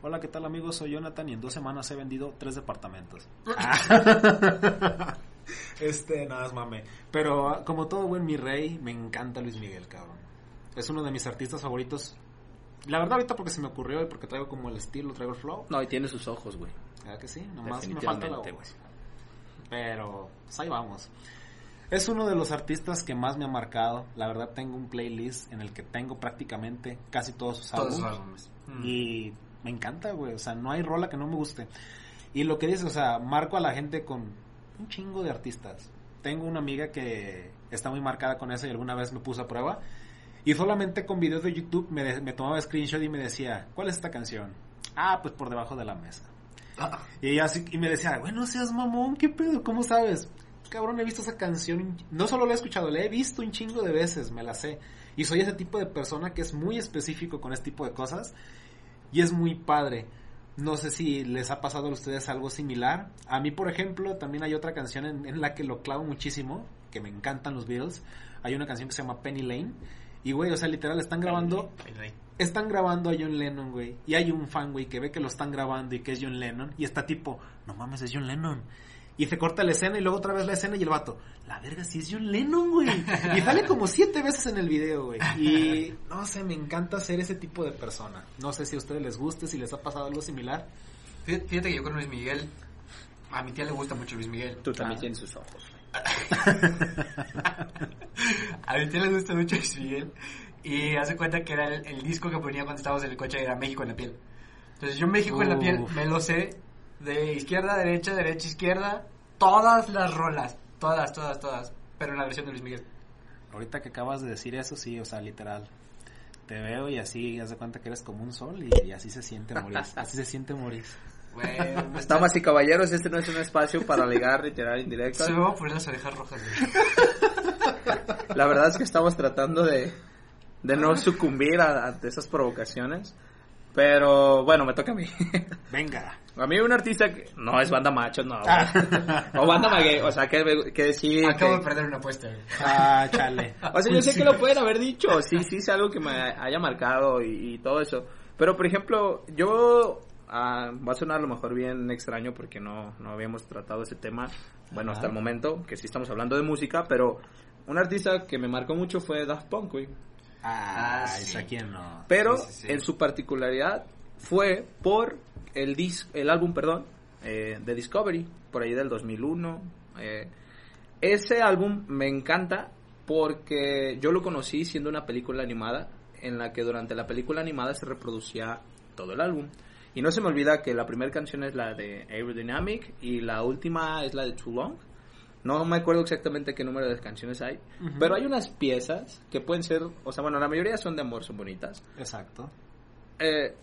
Hola, ¿qué tal amigos? Soy Jonathan y en dos semanas he vendido tres departamentos. este, nada es mame. Pero como todo buen mi rey, me encanta Luis Miguel, cabrón. Es uno de mis artistas favoritos. La verdad ahorita porque se me ocurrió y porque traigo como el estilo, traigo el flow. No, y tiene sus ojos, güey. ¿Verdad que sí? Nomás me falta la voz. Pero, pues ahí vamos. Es uno de los artistas que más me ha marcado. La verdad tengo un playlist en el que tengo prácticamente casi todos sus Todos álbumes. álbumes. Mm. Y me encanta, güey. O sea, no hay rola que no me guste. Y lo que dices, o sea, marco a la gente con un chingo de artistas. Tengo una amiga que está muy marcada con eso y alguna vez me puso a prueba. Y solamente con videos de YouTube me, de- me tomaba screenshot y me decía, ¿cuál es esta canción? Ah, pues por debajo de la mesa. Ah, Y ella así, y me decía, bueno, seas mamón, ¿qué pedo? ¿Cómo sabes? Cabrón, he visto esa canción, no solo la he escuchado, la he visto un chingo de veces, me la sé. Y soy ese tipo de persona que es muy específico con este tipo de cosas. Y es muy padre. No sé si les ha pasado a ustedes algo similar. A mí, por ejemplo, también hay otra canción en, en la que lo clavo muchísimo, que me encantan los Beatles. Hay una canción que se llama Penny Lane. Y, güey, o sea, literal, están grabando están grabando a John Lennon, güey. Y hay un fan, güey, que ve que lo están grabando y que es John Lennon. Y está tipo, no mames, es John Lennon. Y se corta la escena y luego otra vez la escena y el vato, la verga, sí es John Lennon, güey. Y sale como siete veces en el video, güey. Y no sé, me encanta ser ese tipo de persona. No sé si a ustedes les guste, si les ha pasado algo similar. Fíjate, fíjate que yo con Luis Miguel, a mi tía le gusta mucho Luis Miguel. Tú también Ah. tienes sus ojos. A mi tía le gusta mucho Luis Miguel. Y hace cuenta que era el, el disco que ponía cuando estábamos en el coche, era México en la piel. Entonces yo México en la piel me lo sé de izquierda a derecha, derecha a izquierda, todas las rolas, todas, todas, todas, pero en la versión de Luis Miguel. Ahorita que acabas de decir eso, sí, o sea, literal. Te veo y así, haz de cuenta que eres como un sol y, y así se siente Moris. Así se siente Moris. Güey, me está- Damas y caballeros, este no es un espacio para ligar y tirar indirectas. Se me van a poner las orejas rojas. güey. La verdad es que estamos tratando de, de no sucumbir a- ante esas provocaciones. Pero bueno, me toca a mí. Venga. A mí un artista que no es banda macho, no. o banda maguey, o sea, que, que sí. Acabo que- de perder una apuesta. Ah, chale. O sea, yo sé que lo pueden haber dicho, sí, sí, es algo que me haya marcado y, y todo eso. Pero, por ejemplo, yo, ah, va a sonar a lo mejor bien extraño porque no, no habíamos tratado ese tema, bueno, Ajá. hasta el momento, que sí estamos hablando de música, pero un artista que me marcó mucho fue Daft Punk, güey. Ah, Ah, sí. ¿a quién no? Pero Sí, sí, sí. en su particularidad fue por el dis el álbum, perdón, eh, de Discovery, por ahí del 2001. eh. ese álbum me encanta porque yo lo conocí siendo una película animada en la que durante la película animada se reproducía todo el álbum. Y no se me olvida que la primera canción es la de Aerodynamic y la última es la de Too Long. No me acuerdo exactamente qué número de canciones hay, pero hay unas piezas que pueden ser, o sea, bueno, la mayoría son de amor, son bonitas. Exacto. Eh,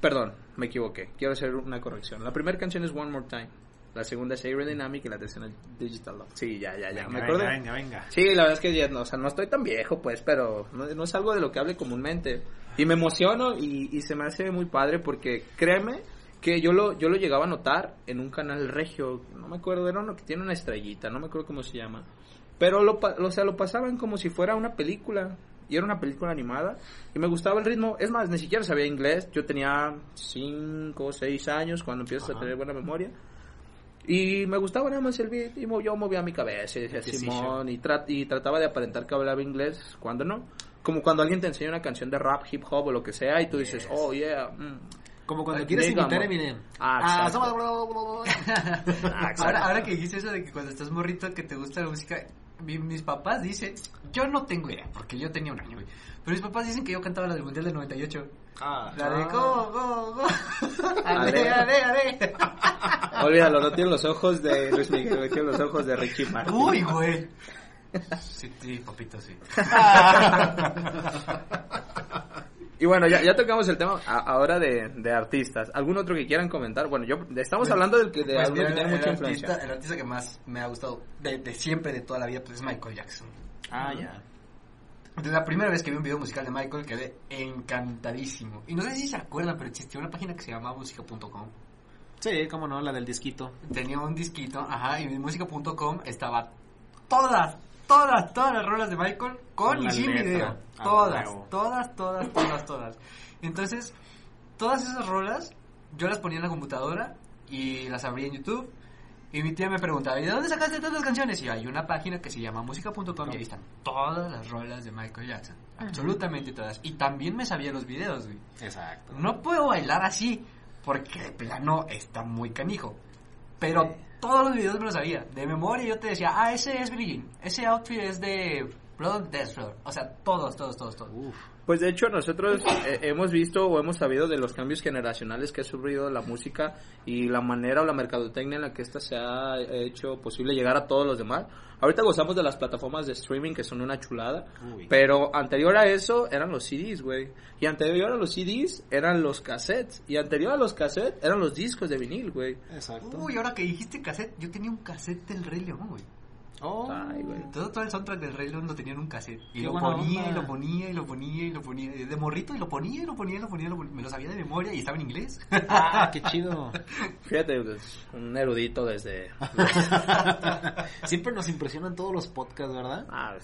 perdón, me equivoqué. Quiero hacer una corrección. La primera canción es One More Time. La segunda es Aerodynamic y la tercera es Digital Love. Sí, ya, ya, ya. Venga, me venga, venga. Sí, la verdad es que ya no, o sea, no estoy tan viejo, pues, pero no, no es algo de lo que hable comúnmente. Y me emociono y, y se me hace muy padre porque créeme que yo lo, yo lo llegaba a notar en un canal regio, no me acuerdo, era uno que tiene una estrellita, no me acuerdo cómo se llama. Pero lo, o sea, lo pasaban como si fuera una película. Y era una película animada. Y me gustaba el ritmo. Es más, ni siquiera sabía inglés. Yo tenía 5 o 6 años cuando empiezas a Ajá. tener buena memoria. Y me gustaba nada más el beat. Y yo movía mi cabeza y decía Simón. Y, tra- y trataba de aparentar que hablaba inglés cuando no. Como cuando alguien te enseña una canción de rap, hip hop o lo que sea. Y tú dices, Yes. oh yeah. mm". Como cuando quieres imitar a Eminem. Ah, Ah. Ahora, ahora que dijiste eso de que cuando estás morrito que te gusta la música, mi- mis papás dicen, yo no tengo idea, porque yo tenía un año, güey. Pero mis papás dicen que yo cantaba la del Mundial del 98. Ah, La de Ah. go, go, go. Ale. Ale, ale. Olvídalo, no tiene los ojos de Luis Miguel, tiene los ojos de Ricky Martin. Uy, güey. Sí, sí, papito, sí. Y bueno, ya, ya tocamos el tema a- ahora de, de artistas. ¿Algún otro que quieran comentar? Bueno, yo estamos hablando del que de Pues alguno mira, que tiene el, mucha artista, influencia. el artista que más me ha gustado de, de siempre, de toda la vida, pues es Michael Jackson. Ah, ya. Desde la primera vez que vi un video musical de Michael quedé encantadísimo. Y no sé si se acuerdan, pero existía una página que se llamaba música.com. Sí, cómo no, la del disquito. Tenía un disquito, ajá, y en música.com estaba todas, todas, todas las rolas de Michael con y sin video. Ah, Todas, todas, todas, todas, todas. Entonces, todas esas rolas yo las ponía en la computadora y las abría en YouTube. Y mi tía me preguntaba, ¿y de dónde sacaste tantas canciones? Y yo, hay una página que se llama música.com y ahí están todas las rolas de Michael Jackson. Absolutamente todas. Y también me sabía los videos, güey. Exacto. No puedo bailar así porque de plano está muy canijo. Pero todos los videos me los sabía. De memoria yo te decía, ah, ese es Jean. Ese outfit es de Blood Floor. O sea, todos, todos, todos, todos. Uf. Pues de hecho nosotros eh, hemos visto o hemos sabido de los cambios generacionales que ha sufrido la música y la manera o la mercadotecnia en la que esta se ha hecho posible llegar a todos los demás. Ahorita gozamos de las plataformas de streaming que son una chulada, Uy. pero anterior a eso eran los CDs, güey. Y anterior a los CDs eran los cassettes. Y anterior a los cassettes eran los discos de vinil, güey. Exacto. Uy, ahora que dijiste cassette, yo tenía un cassette del Rey León, güey. Oh. Ay, güey. Todo, todo el soundtrack del Rey León lo tenía en un cassette. Y Qué lo ponía, onda. y lo ponía, y lo ponía, y lo ponía. De morrito, y lo ponía, y lo ponía, y lo ponía, y lo ponía. Me lo sabía de memoria y estaba en inglés. Ah, qué chido. Fíjate, pues, un erudito desde... Siempre nos impresionan todos los podcasts, ¿verdad? Ah,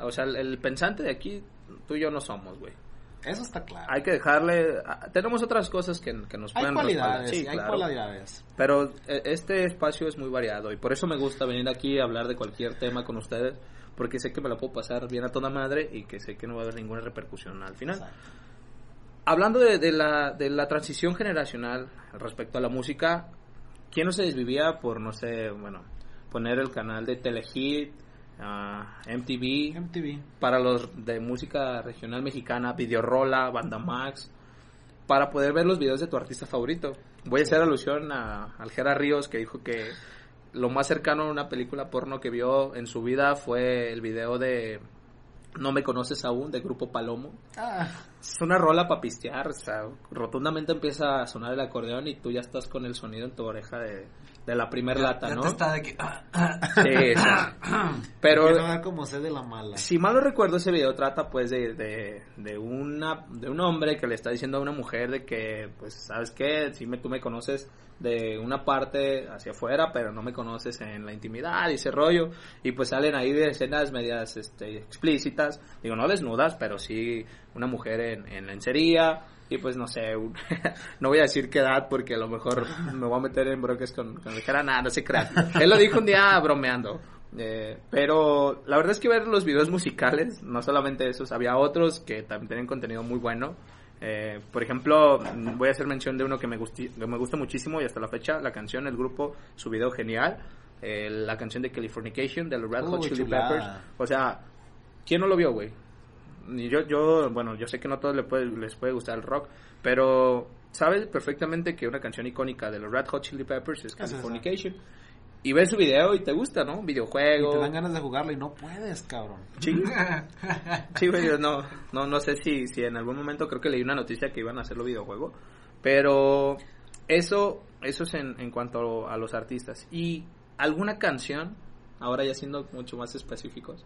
o sea, el, el pensante de aquí, tú y yo no somos, güey. Eso está claro. Hay que dejarle... Tenemos otras cosas que, que nos Hay pueden cualidades. Sí, hay claro. cualidades. Pero eh, este espacio es muy variado y por eso me gusta venir aquí a hablar de cualquier tema con ustedes, porque sé que me la puedo pasar bien a toda madre y que sé que no va a haber ninguna repercusión al final. Exacto. Hablando de, de la, de la transición generacional respecto a la música, ¿quién no se desvivía por, no sé, bueno, poner el canal de Telehit, ah, MTV, MTV. para los de música regional mexicana, Videorola, Banda Max, para poder ver los videos de tu artista favorito. Voy a hacer alusión a, al Jera Ríos que dijo que lo más cercano a una película porno que vio en su vida fue el video de No me conoces aún de Grupo Palomo. Ah, Es una rola para pistear, o sea, rotundamente empieza a sonar el acordeón y tú ya estás con el sonido en tu oreja de, de la primer lata, Ya ¿no? te está de que... Sí, sí. Pero que no da como sé de la mala. si mal no recuerdo ese video trata pues de, de, de una de un hombre que le está diciendo a una mujer de que pues sabes qué si me, tú me conoces de una parte hacia afuera pero no me conoces en la intimidad y ese rollo y pues salen ahí de escenas medias este, explícitas digo no desnudas pero sí una mujer en, en lencería y pues no sé, un- no voy a decir qué edad porque a lo mejor me voy a meter en broques con, con cara, nada, no se crean. Él lo dijo un día bromeando. Eh, pero la verdad es que ver los videos musicales, no solamente esos, había otros que también tienen contenido muy bueno. Eh, por ejemplo, voy a hacer mención de uno que me, gusti- que me gusta muchísimo y hasta la fecha, la canción, el grupo, su video genial. Eh, la canción de Californication de los Red Hot Chili. Peppers. O sea, ¿quién no lo vio, güey? Yo, yo, bueno, yo sé que no a todos les puede, les puede gustar el rock, pero sabes perfectamente que una canción icónica de los Red Hot Chili Peppers es Es. Californication. Y ves su video y te gusta, ¿no? Videojuego. te dan ganas de jugarlo y no puedes, cabrón. Sí, sí, güey, yo no, no, no sé si, si en algún momento creo que leí una noticia que iban a hacerlo videojuego, pero eso, eso es en, en cuanto a los artistas. Y alguna canción, ahora ya siendo mucho más específicos,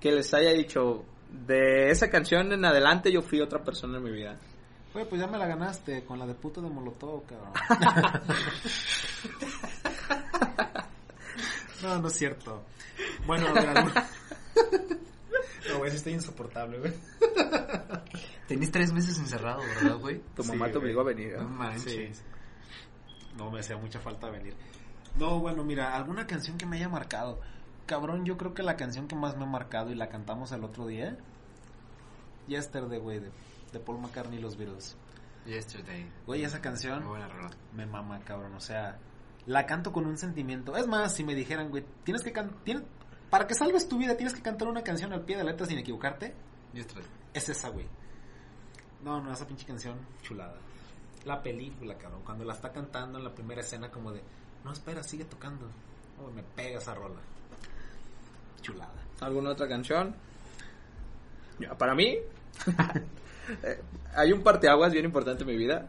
que les haya dicho, de esa canción en adelante yo fui otra persona en mi vida. Güey, pues ya me la ganaste con la de puto de Molotov, cabrón. no, no es cierto. Bueno, a ver, No, güey, sí estoy insoportable, güey. Tenés tres meses encerrado, ¿verdad, güey? Tu Sí, mamá te güey. obligó a venir. No ¿no? manches. Sí. No me hacía mucha falta venir. No, bueno, mira, alguna canción que me haya marcado. Cabrón, yo creo que la canción que más me ha marcado y la cantamos el otro día. Yesterday, güey, de, de Paul McCartney y los Beatles. Yesterday. Güey, esa canción buena rola. me mama, cabrón. O sea, la canto con un sentimiento. Es más, si me dijeran, güey, tienes que cantar. Para que salves tu vida, tienes que cantar una canción al pie de la letra sin equivocarte. Yesterday. Es esa, güey. No, no, esa pinche canción chulada. La película, cabrón, cuando la está cantando en la primera escena, como de, no, espera, sigue tocando. Oh, me pega esa rola. Chulada. ¿Alguna otra canción? Ya, para mí, eh, hay un parteaguas bien importante en mi vida.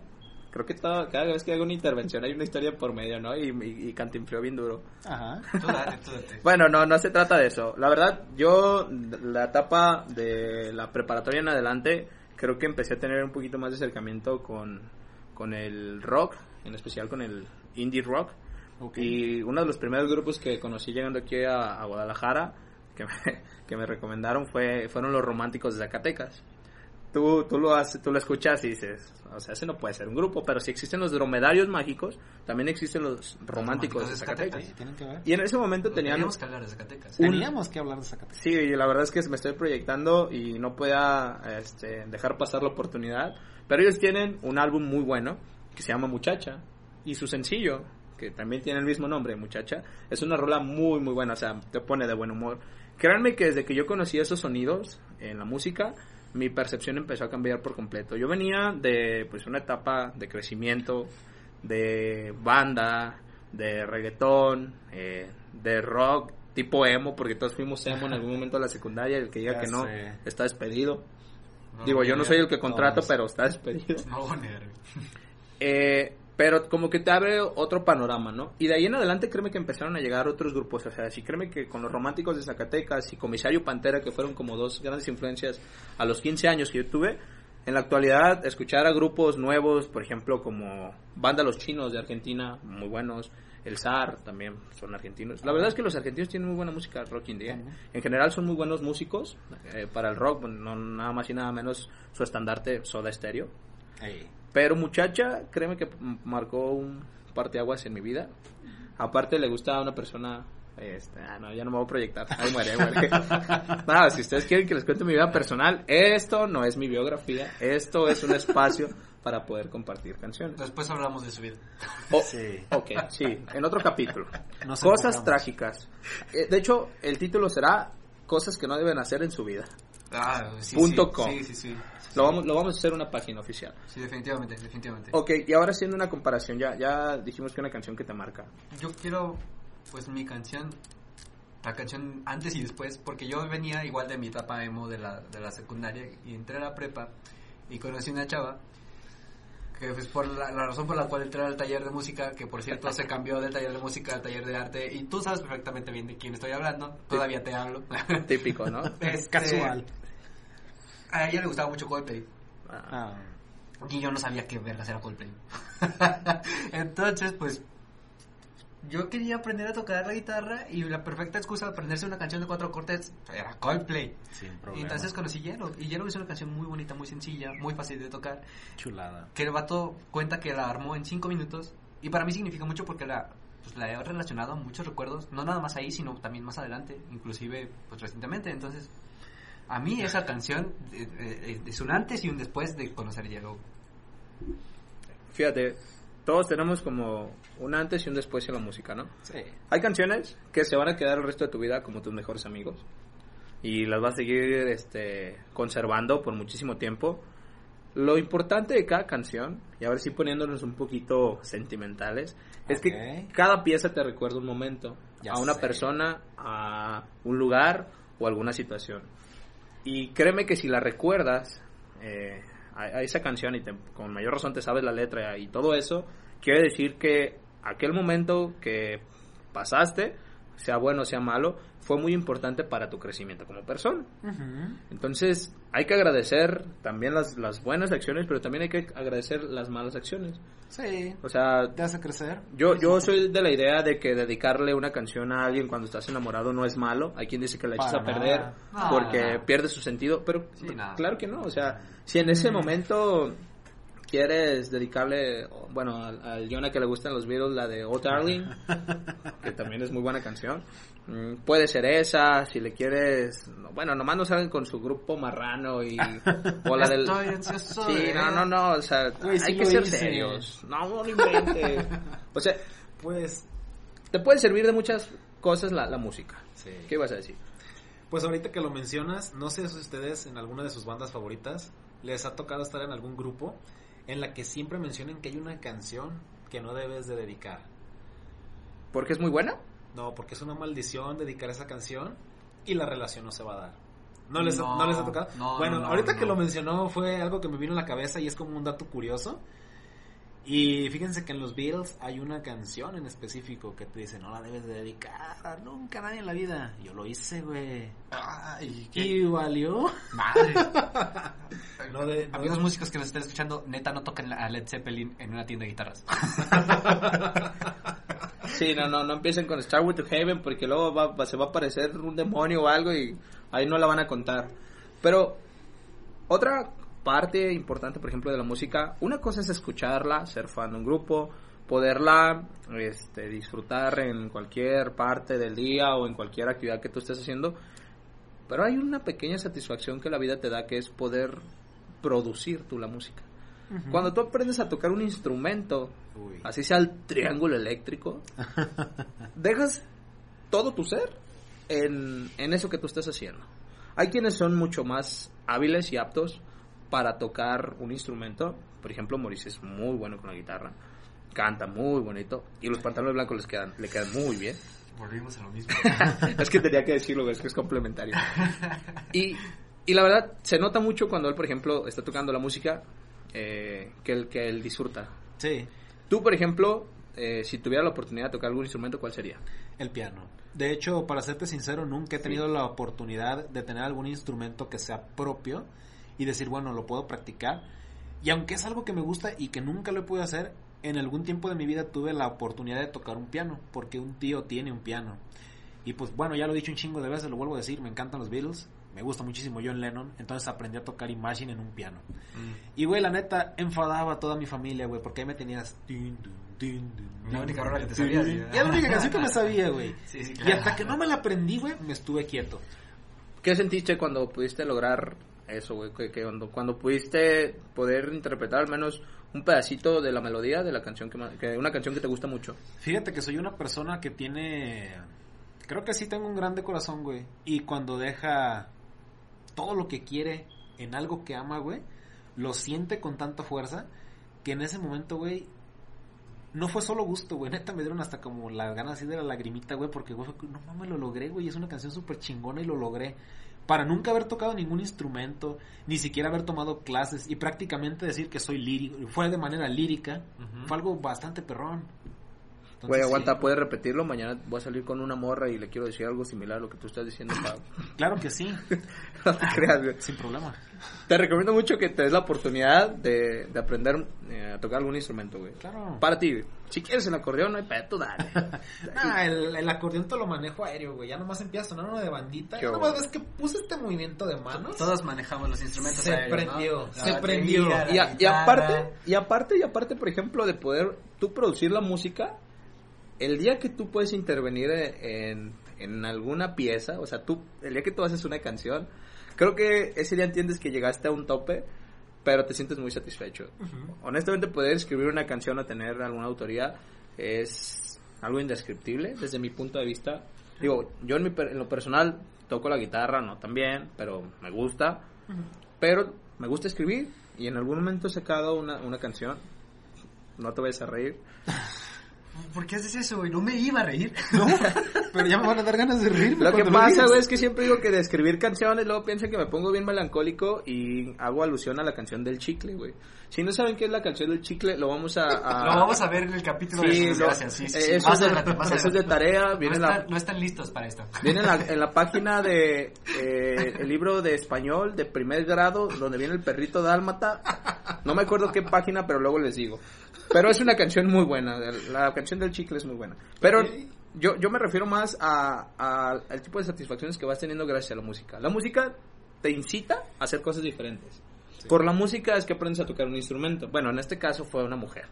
Creo que todo- cada vez que hago una intervención hay una historia por medio, ¿no? Y, y, y cantinfleo bien duro. Ajá. Tú date, tú date. Bueno, no, no se trata de eso. La verdad, yo, la etapa de la preparatoria en adelante, creo que empecé a tener un poquito más de acercamiento con, con el rock, en especial con el indie rock. Ok. Y uno de los primeros grupos que conocí llegando aquí a, a Guadalajara, que me, que me recomendaron, fue, fueron los románticos de Zacatecas. Tú, tú, lo haces, tú lo escuchas y dices, o sea, ese no puede ser un grupo, pero si existen los dromedarios mágicos, también existen los románticos, románticos de Zacatecas. Tienen que ver. Y en ese momento. Teníamos que hablar de Zacatecas. Un- Teníamos que hablar de Zacatecas. Sí, y la verdad es que me estoy proyectando y no podía este, dejar pasar la oportunidad. Pero ellos tienen un álbum muy bueno que se llama Muchacha. Y su sencillo, que también tiene el mismo nombre, Muchacha, es una rola muy, muy buena. O sea, te pone de buen humor. Créanme que desde que yo conocí esos sonidos en la música, mi percepción empezó a cambiar por completo. Yo venía de pues una etapa de crecimiento, de banda, de reggaetón, eh, de rock tipo emo, porque todos fuimos emo en algún momento de la secundaria, el que diga Ya que no sé. está despedido. No Digo, yo no soy el que contrato, pero está despedido. No. Eh, pero como que te abre otro panorama, ¿no? Y de ahí en adelante créeme que empezaron a llegar otros grupos, o sea, sí créeme que con los románticos de Zacatecas y Comisario Pantera, que fueron como dos grandes influencias a los 15 años que yo tuve, en la actualidad escuchar a grupos nuevos, por ejemplo, como Banda Los Chinos de Argentina, muy buenos, El Zar también son argentinos. La verdad es que los argentinos tienen muy buena música rock indie. ¿eh? En general son muy buenos músicos eh, para el rock, no nada más y nada menos su estandarte Soda Stereo. Ey. Pero muchacha, créeme que marcó un parteaguas en mi vida. Aparte le gusta a una persona... Este, ah, no, ya no me voy a proyectar. Ahí muere, muere. Nada, si ustedes quieren que les cuente mi vida personal, esto no es mi biografía. Esto es un espacio para poder compartir canciones. Después hablamos de su vida. Oh, Sí. Ok, sí, en otro capítulo. Nos Cosas enfocamos. trágicas. Eh, de hecho, el título será Cosas que no deben hacer en su vida. Ah, sí, Punto sí, com. Sí, sí, sí. Lo vamos, lo vamos a hacer una página oficial. Sí, definitivamente, definitivamente. Ok, y ahora haciendo una comparación, ya, ya dijimos que una canción que te marca. Yo quiero, pues, mi canción, la canción antes y después, porque yo venía igual de mi etapa emo de la, de la secundaria y entré a la prepa y conocí una chava que pues por la, la razón por la cual entré al taller de música, que por cierto se cambió del taller de música al taller de arte y tú sabes perfectamente bien de quién estoy hablando, todavía te hablo. Típico, ¿no? Este, Casual. A ella le gustaba mucho Coldplay. Ah, Y yo no sabía qué vergas era Coldplay. Entonces, pues, yo quería aprender a tocar la guitarra y la perfecta excusa de aprenderse una canción de cuatro cortes era Coldplay. sin Y problema. entonces conocí Yellow. Y Yellow es una canción muy bonita, muy sencilla, muy fácil de tocar. Chulada. Que el vato cuenta que la armó en cinco minutos. Y para mí significa mucho porque la, pues, la he relacionado a muchos recuerdos. No nada más ahí, sino también más adelante. Inclusive, pues recientemente. Entonces, a mí esa canción es un antes y un después de conocer Yellow. Fíjate, todos tenemos como un antes y un después en la música, ¿no? Sí. Hay canciones que se van a quedar el resto de tu vida como tus mejores amigos y las vas a seguir este, conservando por muchísimo tiempo. Lo importante de cada canción, y ahora sí poniéndonos un poquito sentimentales, es que cada pieza te recuerda un momento, Ya a una sé. persona, a un lugar o alguna situación. Y créeme que si la recuerdas eh, a, esa canción y te- con mayor razón te sabes la letra y todo eso, quiere decir que aquel momento que pasaste, sea bueno o sea malo, fue muy importante para tu crecimiento como persona. Ujú. Entonces, hay que agradecer también las, las buenas acciones, pero también hay que agradecer las malas acciones. Sí. O sea, ¿Te hace crecer? yo, yo soy de la idea de que dedicarle una canción a alguien cuando estás enamorado no es malo. Hay quien dice que la echas a perder. No, porque no. pierde su sentido, pero Sí, nada. claro que no. O sea, si en ese momento quieres dedicarle, bueno, al, al Jonah que le gustan los Beatles, la de Oh Darling, que también es muy buena canción, puede ser esa. Si le quieres, bueno, nomás no salgan con su grupo marrano y o la del. Sí, no, no, no, o sea, sí hay que ser hice. serios. No, no lo inventes. O sea, Pues, te puede servir de muchas cosas la, la música. sí. ¿Qué ibas a decir? Pues ahorita que lo mencionas, no sé si ustedes en alguna de sus bandas favoritas les ha tocado estar en algún grupo en la que siempre mencionen que hay una canción que no debes de dedicar. Porque es muy buena. No, porque es una maldición dedicar esa canción y la relación no se va a dar. ¿No les, No, no les ha tocado? no, bueno, no, no, ahorita que lo mencionó fue algo que me vino a la cabeza y es como un dato curioso. Y fíjense que en los Beatles hay una canción en específico que te dice, no la debes de dedicar a nunca a nadie en la vida. Yo lo hice, güey. Ay, qué Y valió. madre. No de- no Amigos de- músicos que nos estén escuchando, neta, no toquen a Led Zeppelin en una tienda de guitarras. Sí, no, no, no empiecen con Star With to Heaven porque luego va- va- se va a aparecer un demonio o algo y ahí no la van a contar. Pero otra parte importante, por ejemplo, de la música, una cosa es escucharla, ser fan de un grupo, poderla este, disfrutar en cualquier parte del día o en cualquier actividad que tú estés haciendo, pero hay una pequeña satisfacción que la vida te da que es poder producir tú la música. Cuando tú aprendes a tocar un instrumento, Uy. así sea el triángulo eléctrico, dejas todo tu ser en, en eso que tú estás haciendo. Hay quienes son mucho más hábiles y aptos para tocar un instrumento. Por ejemplo, Maurice es muy bueno con la guitarra, canta muy bonito y los pantalones blancos les quedan, le quedan muy bien. Volvimos a lo mismo. es que tenía que decirlo, es que es complementario. Y, y la verdad, se nota mucho cuando él, por ejemplo, está tocando la música eh, que, él, que él disfruta. Sí, Tú, por ejemplo, eh, si tuviera la oportunidad de tocar algún instrumento, ¿cuál sería? el piano. De hecho, para serte sincero, nunca he tenido la oportunidad de tener algún instrumento que sea propio y decir, bueno, lo puedo practicar. Y aunque es algo que me gusta y que nunca lo he podido hacer, en algún tiempo de mi vida tuve la oportunidad de tocar un piano, porque un tío tiene un piano. Y pues bueno, ya lo he dicho un chingo de veces, lo vuelvo a decir, me encantan los Beatles, me gusta muchísimo John Lennon, entonces aprendí a tocar Imagine en un piano. Y güey, la neta, enfadaba a toda mi familia, güey, porque ahí me tenías... La única rola que te sabías. Y la única canción que me sabía, güey. Sí, sí, Y hasta que no me la aprendí, güey, me estuve quieto. ¿Qué sentiste cuando pudiste lograr eso, güey? Que, que cuando, cuando pudiste poder interpretar al menos un pedacito de la melodía de la canción que, que una canción que te gusta mucho. Fíjate que soy una persona que tiene... Creo que sí tengo un grande corazón, güey. Y cuando deja todo lo que quiere en algo que ama, güey, lo siente con tanta fuerza que en ese momento, güey, no fue solo gusto, güey. Neta me dieron hasta como las ganas así de la lagrimita, güey, porque, güey, fue, no mames, lo logré, güey. Es una canción súper chingona y lo logré. Para nunca haber tocado ningún instrumento, ni siquiera haber tomado clases y prácticamente decir que soy lírico, fue de manera lírica, fue algo bastante perrón. Entonces, Güey, sí. aguanta, ¿puedes repetirlo? Mañana voy a salir con una morra y le quiero decir algo similar a lo que tú estás diciendo, Pablo. Claro que sí, no te creas, güey. sin problema. Te recomiendo mucho que te des la oportunidad de, de aprender eh, a tocar algún instrumento, güey. Claro. Para ti, güey. Si quieres el acordeón, no hay pedo, dale. Nah, el, el acordeón te lo manejo aéreo, güey. Ya nomás empieza a sonar uno de bandita. Qué Ya nomás ves que puse este movimiento de manos. Todos manejamos los instrumentos. Se aéreos, ¿no? prendió, La se prendió. y, a- y aparte, y aparte, y aparte, por ejemplo, de poder tú producir la música, el día que tú puedes intervenir en, en alguna pieza, o sea, tú, el día que tú haces una canción, creo que ese día entiendes que llegaste a un tope, pero te sientes muy satisfecho. Honestamente, poder escribir una canción o tener alguna autoría es algo indescriptible desde mi punto de vista. Digo, yo en, mi per- en lo personal toco la guitarra, no tan bien, pero me gusta. Pero me gusta escribir y en algún momento he sacado una, una canción. No te vayas a reír. ¿Por qué haces eso, güey? No me iba a reír. No, pero ya me van a dar ganas de reírme. Lo que pasa, güey, es que siempre digo que de escribir canciones, luego piensan que me pongo bien melancólico y hago alusión a la canción del chicle, güey. Si no saben qué es la canción del chicle, lo vamos a... a- Lo vamos a ver en el capítulo de Sí, sus lo- desgracias. Sí, sí, eh, sí. eso, es de, más eso es de tarea. Viene, no, la, no están listos para esto. viene en, la, en la página de eh, el libro de español de primer grado, donde viene el perrito dálmata. No me acuerdo qué página, pero luego les digo. Pero es una canción muy buena. La canción del chicle es muy buena. Pero yo, yo me refiero más a, a- al tipo de satisfacciones que vas teniendo gracias a la música. La música te incita a hacer cosas diferentes. Por la música es que aprendes a tocar un instrumento. Bueno, en este caso fue una mujer.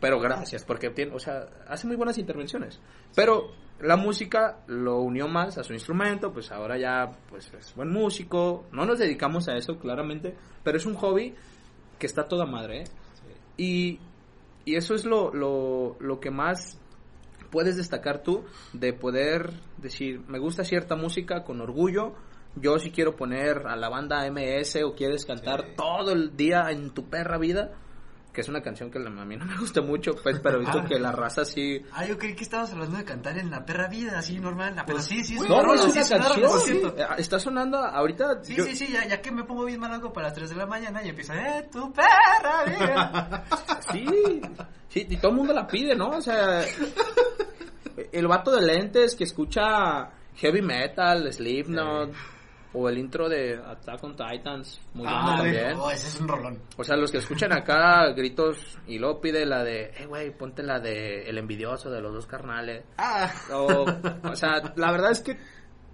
Pero gracias, porque tiene, o sea, hace muy buenas intervenciones. Pero la música lo unió más a su instrumento, pues ahora ya pues es buen músico. No nos dedicamos a eso, claramente, pero es un hobby que está toda madre, ¿eh? Y, y eso es lo, lo, lo que más puedes destacar tú de poder decir, me gusta cierta música con orgullo. Yo si quiero poner a la banda MS o quieres cantar Sí. todo el día en tu perra vida, que es una canción que a mí no me gusta mucho, pues, pero he visto que la raza sí... Ah, yo creí que estábamos hablando de cantar en la perra vida, así normal. Ah, pero sí, sí, es No, una no, es una sí, canción. por cierto. Eh, Está sonando ahorita. Sí, yo- sí, sí, ya, ya que me pongo bien malango para las 3 de la mañana y empieza, eh, tu perra vida. Sí, sí, y todo el mundo la pide, ¿no? O sea, el vato de lentes que escucha heavy metal, Slipknot, o el intro de Attack on Titans, muy Ah, también. oh, ese es un rolón. O sea, los que escuchan acá gritos y luego pide la de, eh, güey, ponte la de El envidioso de los dos carnales. Ah, O, o sea, la verdad es que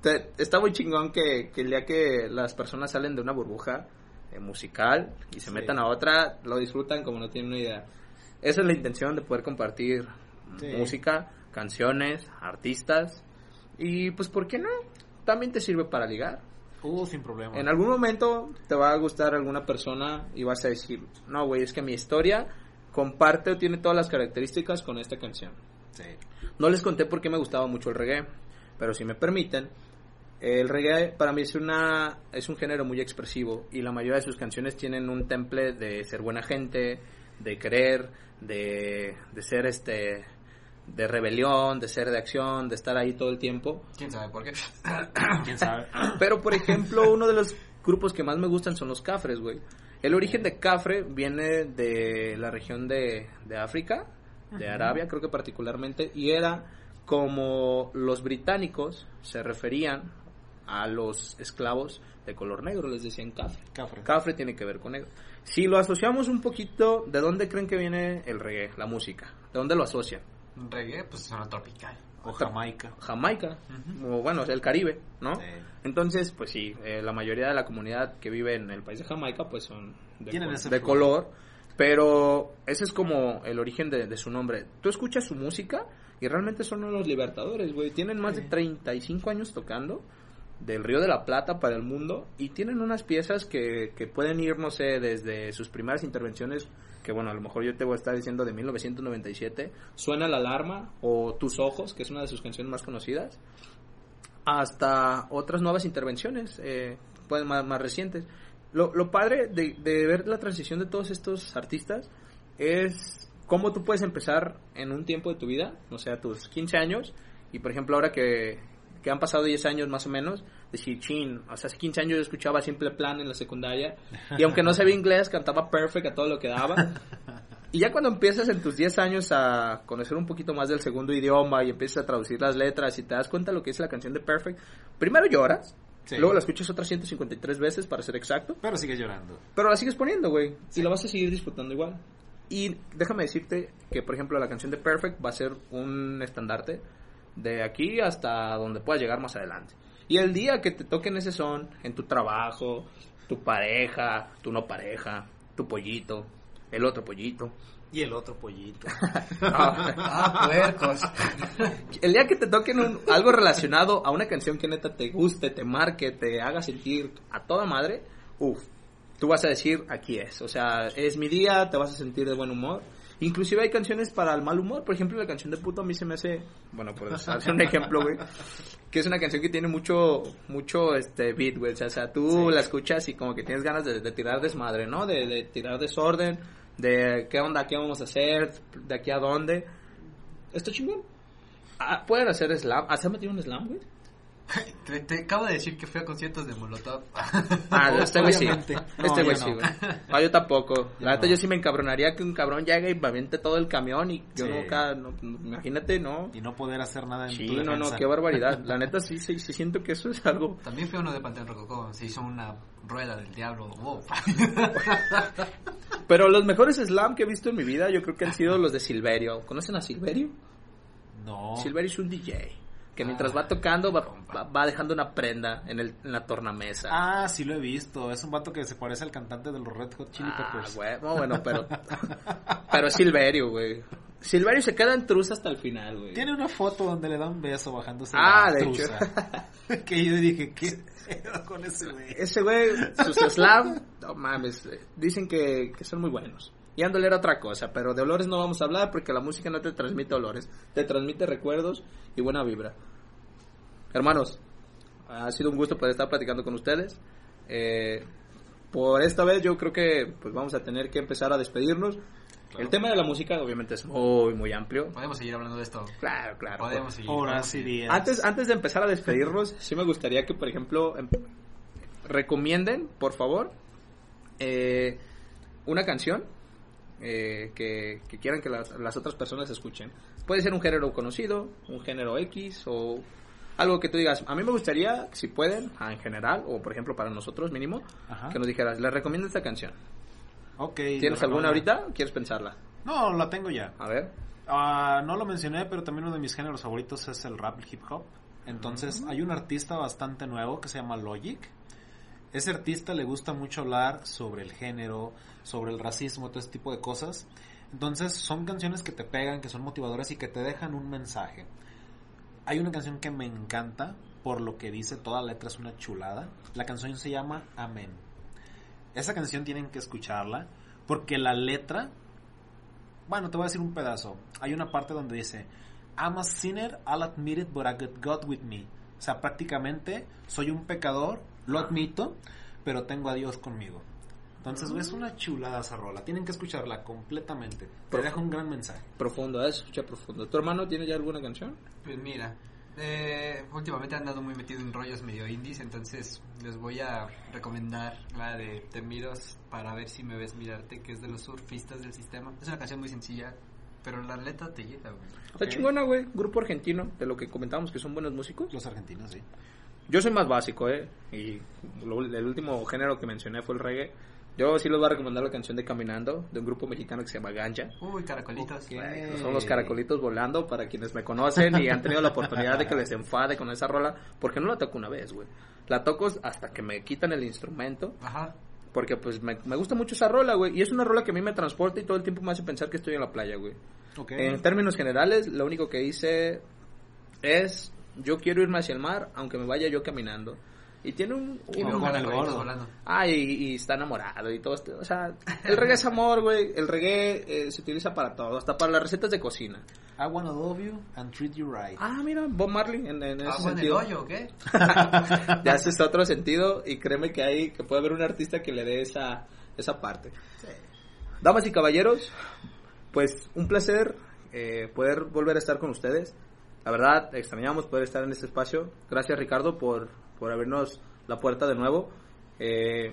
te- está muy chingón que, que el día que las personas salen de una burbuja eh, musical y se Sí. metan a otra, lo disfrutan como no tienen una idea. Esa es la intención de poder compartir Sí. música, canciones, artistas y pues, ¿por qué no? También te sirve para ligar. Uh, sin problema. En algún momento te va a gustar alguna persona y vas a decir, no, güey, es que mi historia comparte o tiene todas las características con esta canción. Sí. No les conté por qué me gustaba mucho el reggae, pero si me permiten, el reggae para mí es una es un género muy expresivo y la mayoría de sus canciones tienen un temple de ser buena gente, de querer, de, de ser este de rebelión, de ser de acción, de estar ahí todo el tiempo. ¿Quién sabe por qué? ¿Quién sabe? Pero, por ejemplo, uno de los grupos que más me gustan son los Cafres, güey. El origen de Cafre viene de la región de, de África, de Arabia, creo que particularmente, y era como los británicos se referían a los esclavos de color negro, les decían Cafre. Cafre. Cafre tiene que ver con negro. Si lo asociamos un poquito, ¿de dónde creen que viene el reggae, la música? ¿De dónde lo asocian? Reggae, pues zona tropical. O Jamaica. Jamaica, o bueno, el Caribe, ¿no? Sí. Entonces, pues sí, eh, la mayoría de la comunidad que vive en el país de Jamaica, pues son de, Tienen col- ese de flow. color, pero ese es como el origen de, de su nombre. Tú escuchas su música y realmente son unos libertadores, güey. Tienen más de 35 años tocando del Río de la Plata para el mundo y tienen unas piezas que, que pueden ir, no sé, desde sus primeras intervenciones, que bueno, a lo mejor yo te voy a estar diciendo de 1997, Suena la alarma o Tus ojos, que es una de sus canciones más conocidas, hasta otras nuevas intervenciones, eh, pues, más, más recientes. Lo, lo padre de, de ver la transición de todos estos artistas es cómo tú puedes empezar en un tiempo de tu vida, o sea, tus 15 años, y por ejemplo ahora que, que han pasado 10 años más o menos, decir, chin, o sea, hace 15 años yo escuchaba Simple Plan en la secundaria, y aunque no sabía inglés, cantaba perfect a todo lo que daba. Y ya cuando empiezas en tus 10 años a conocer un poquito más del segundo idioma y empiezas a traducir las letras y te das cuenta de lo que es la canción de Perfect, primero lloras, Sí. luego la escuchas otras 153 veces para ser exacto, Pero sigue llorando. pero la sigues poniendo, güey. Y la vas a seguir disfrutando igual. Y déjame decirte que, por ejemplo, la canción de Perfect va a ser un estandarte de aquí hasta donde puedas llegar más adelante. Y el día que te toquen ese son, en tu trabajo, tu pareja, tu no pareja, tu pollito, el otro pollito. Y el otro pollito. Ah, puercos. El día que te toquen un- algo relacionado a una canción que neta te guste, te marque, te haga sentir a toda madre, uff, tú vas a decir, aquí es. O sea, es mi día, te vas a sentir de buen humor. Inclusive hay canciones para el mal humor. Por ejemplo, la canción de puto a mí se me hace, bueno, por hacer un ejemplo, güey, que es una canción que tiene mucho, mucho, este, beat, güey. O sea, tú la escuchas y como que tienes ganas de, de tirar desmadre, ¿no? De, de tirar desorden, de qué onda, qué vamos a hacer, de aquí a dónde. Está chingón. Ah, ¿Pueden hacer slam? ¿Ah, ¿Se ha metido un slam, güey? Te, te acabo de decir que fui a conciertos de Molotov. Ah, este güey sí. Obviamente. No, Este güey yo sí, no. güey. Ah, yo tampoco. Yo La neta, no. yo sí me encabronaría que un cabrón llegue y me aviente todo el camión y yo Sí. nunca, no, imagínate, no. Y no poder hacer nada en Sí, tu no, no, qué barbaridad. La neta, sí, sí, sí siento que eso es algo. También fui a uno de Panteón Rococó. Se hizo una rueda del diablo. Wow. Pero los mejores slam que he visto en mi vida, yo creo que han sido los de Silverio. ¿Conocen a Silverio? No. Silverio es un DJ. Que mientras va tocando, va, va- va dejando una prenda en, el, en la tornamesa. Ah, sí lo he visto. Es un vato que se parece al cantante de los Red Hot Chili Ah, Peppers. No, bueno, pero. pero es Silverio, güey. Silverio se queda en truza hasta el final, güey. Tiene una foto donde le da un beso bajándose Ah, la de truza. que yo dije, ¿qué con ese güey? Ese güey, sus slam, no mames, dicen que, que son muy buenos. Y Andole era otra cosa, pero de olores no vamos a hablar porque la música no te transmite olores, te transmite recuerdos y buena vibra. Hermanos, ha sido un gusto poder estar platicando con ustedes. Eh, por esta vez yo creo que pues vamos a tener que empezar a despedirnos. El tema de la música obviamente es muy, muy amplio. Podemos seguir hablando de esto. Claro, claro. Podemos seguir. Horas y días. Antes, antes de empezar a despedirnos, sí me gustaría que, por ejemplo, em- recomienden, por favor, eh, una canción eh, que, que quieran que las, las otras personas escuchen. Puede ser un género conocido, un género X o algo que tú digas. A mí me gustaría, si pueden, ah, en general, o por ejemplo para nosotros mínimo, Ajá. que nos dijeras, les recomiendo esta canción. Ok. ¿Tienes alguna ahorita? ¿Quieres pensarla? No, la tengo ya. A ver. Ah, no lo mencioné, pero también uno de mis géneros favoritos es el rap, el hip hop. Entonces, Mm. hay un artista bastante nuevo que se llama Logic. Ese artista le gusta mucho hablar sobre el género, sobre el racismo, todo ese tipo de cosas. Entonces, son canciones que te pegan, que son motivadoras y que te dejan un mensaje. Hay una canción que me encanta, por lo que dice, toda la letra es una chulada. La canción se llama Amén. Esa canción tienen que escucharla, porque la letra bueno, te voy a decir un pedazo. Hay una parte donde dice, I'm a sinner, I'll admit it, but I got God with me. O sea, prácticamente soy un pecador, lo admito, pero tengo a Dios conmigo. Entonces, güey, es una chulada esa rola. Tienen que escucharla completamente. Te Pero- deja un gran mensaje. Profundo, ¿eh? escucha profundo. ¿Tu hermano tiene ya alguna canción? Pues mira, eh, últimamente he andado muy metido en rollos medio indies, entonces les voy a recomendar la de Te miros para ver si me ves mirarte, que es de los surfistas del sistema. Es una canción muy sencilla, pero la letra te llega, güey. Está chingona, güey. Grupo argentino, de lo que comentábamos que son buenos músicos. Los argentinos, sí. Yo soy más básico, ¿eh? Y lo- el último género que mencioné fue el reggae. Yo sí les voy a recomendar la canción de Caminando, de un grupo mexicano que se llama Ganja. Uy, caracolitos. Ok. Güey, Son los caracolitos volando para quienes me conocen y han tenido la oportunidad de que les enfade con esa rola. Porque no la toco una vez, güey. La toco hasta que me quitan el instrumento. Ajá. Porque pues me, me gusta mucho esa rola, güey. Y es una rola que a mí me transporta y todo el tiempo me hace pensar que estoy en la playa, güey. Ok. En términos generales, lo único que hice es yo quiero irme hacia el mar, aunque me vaya yo caminando. Y tiene un... Y un- Juan el Gordo. Ah, y, y está enamorado y todo esto. O sea, el reggae es amor, güey. El reggae eh, se utiliza para todo, hasta para las recetas de cocina. I wanna love you and treat you right. Ah, mira, Bob Marley en, en ese ¿Agua en el sentido. hoyo o qué? ya ese es otro sentido y créeme que hay que puede haber un artista que le dé esa esa parte. Damas y caballeros, pues un placer eh, poder volver a estar con ustedes. La verdad, extrañamos poder estar en este espacio. Gracias Ricardo por, por abrirnos la puerta de nuevo. Eh,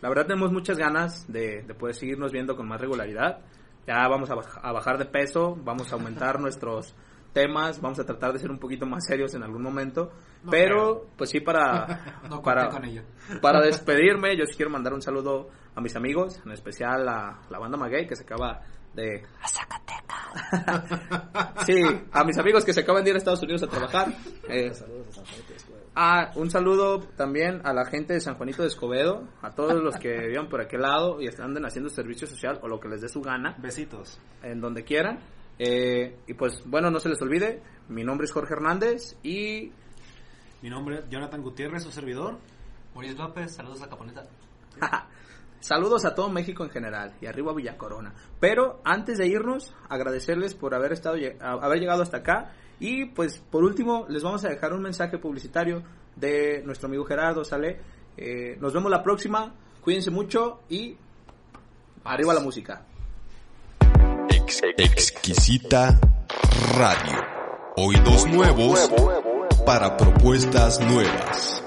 la verdad tenemos muchas ganas de, de poder seguirnos viendo con más regularidad. Ya vamos a, baj- a bajar de peso, vamos a aumentar nuestros temas, vamos a tratar de ser un poquito más serios en algún momento. No pero, pues sí, para, No para, con ello. para despedirme, yo sí quiero mandar un saludo a mis amigos, en especial a la banda Maguey que se acaba de... sí, a mis amigos que se acaban de ir a Estados Unidos a trabajar. Eh, ah, un saludo también a la gente de San Juanito de Escobedo, a todos los que vivan por aquel lado y están haciendo servicio social o lo que les dé su gana, Besitos. en donde quieran. Eh, y pues bueno, no se les olvide, mi nombre es Jorge Hernández y Mi nombre es Jonathan Gutiérrez, su servidor. Mauricio López, saludos a Caponeta. Saludos a todo México en general y arriba Villa Corona. Pero antes de irnos, agradecerles por haber estado haber llegado hasta acá y pues por último les vamos a dejar un mensaje publicitario de nuestro amigo Gerardo Sale. Eh, nos vemos la próxima. Cuídense mucho y arriba la música. Ex- exquisita Radio. Oídos nuevos para propuestas nuevas.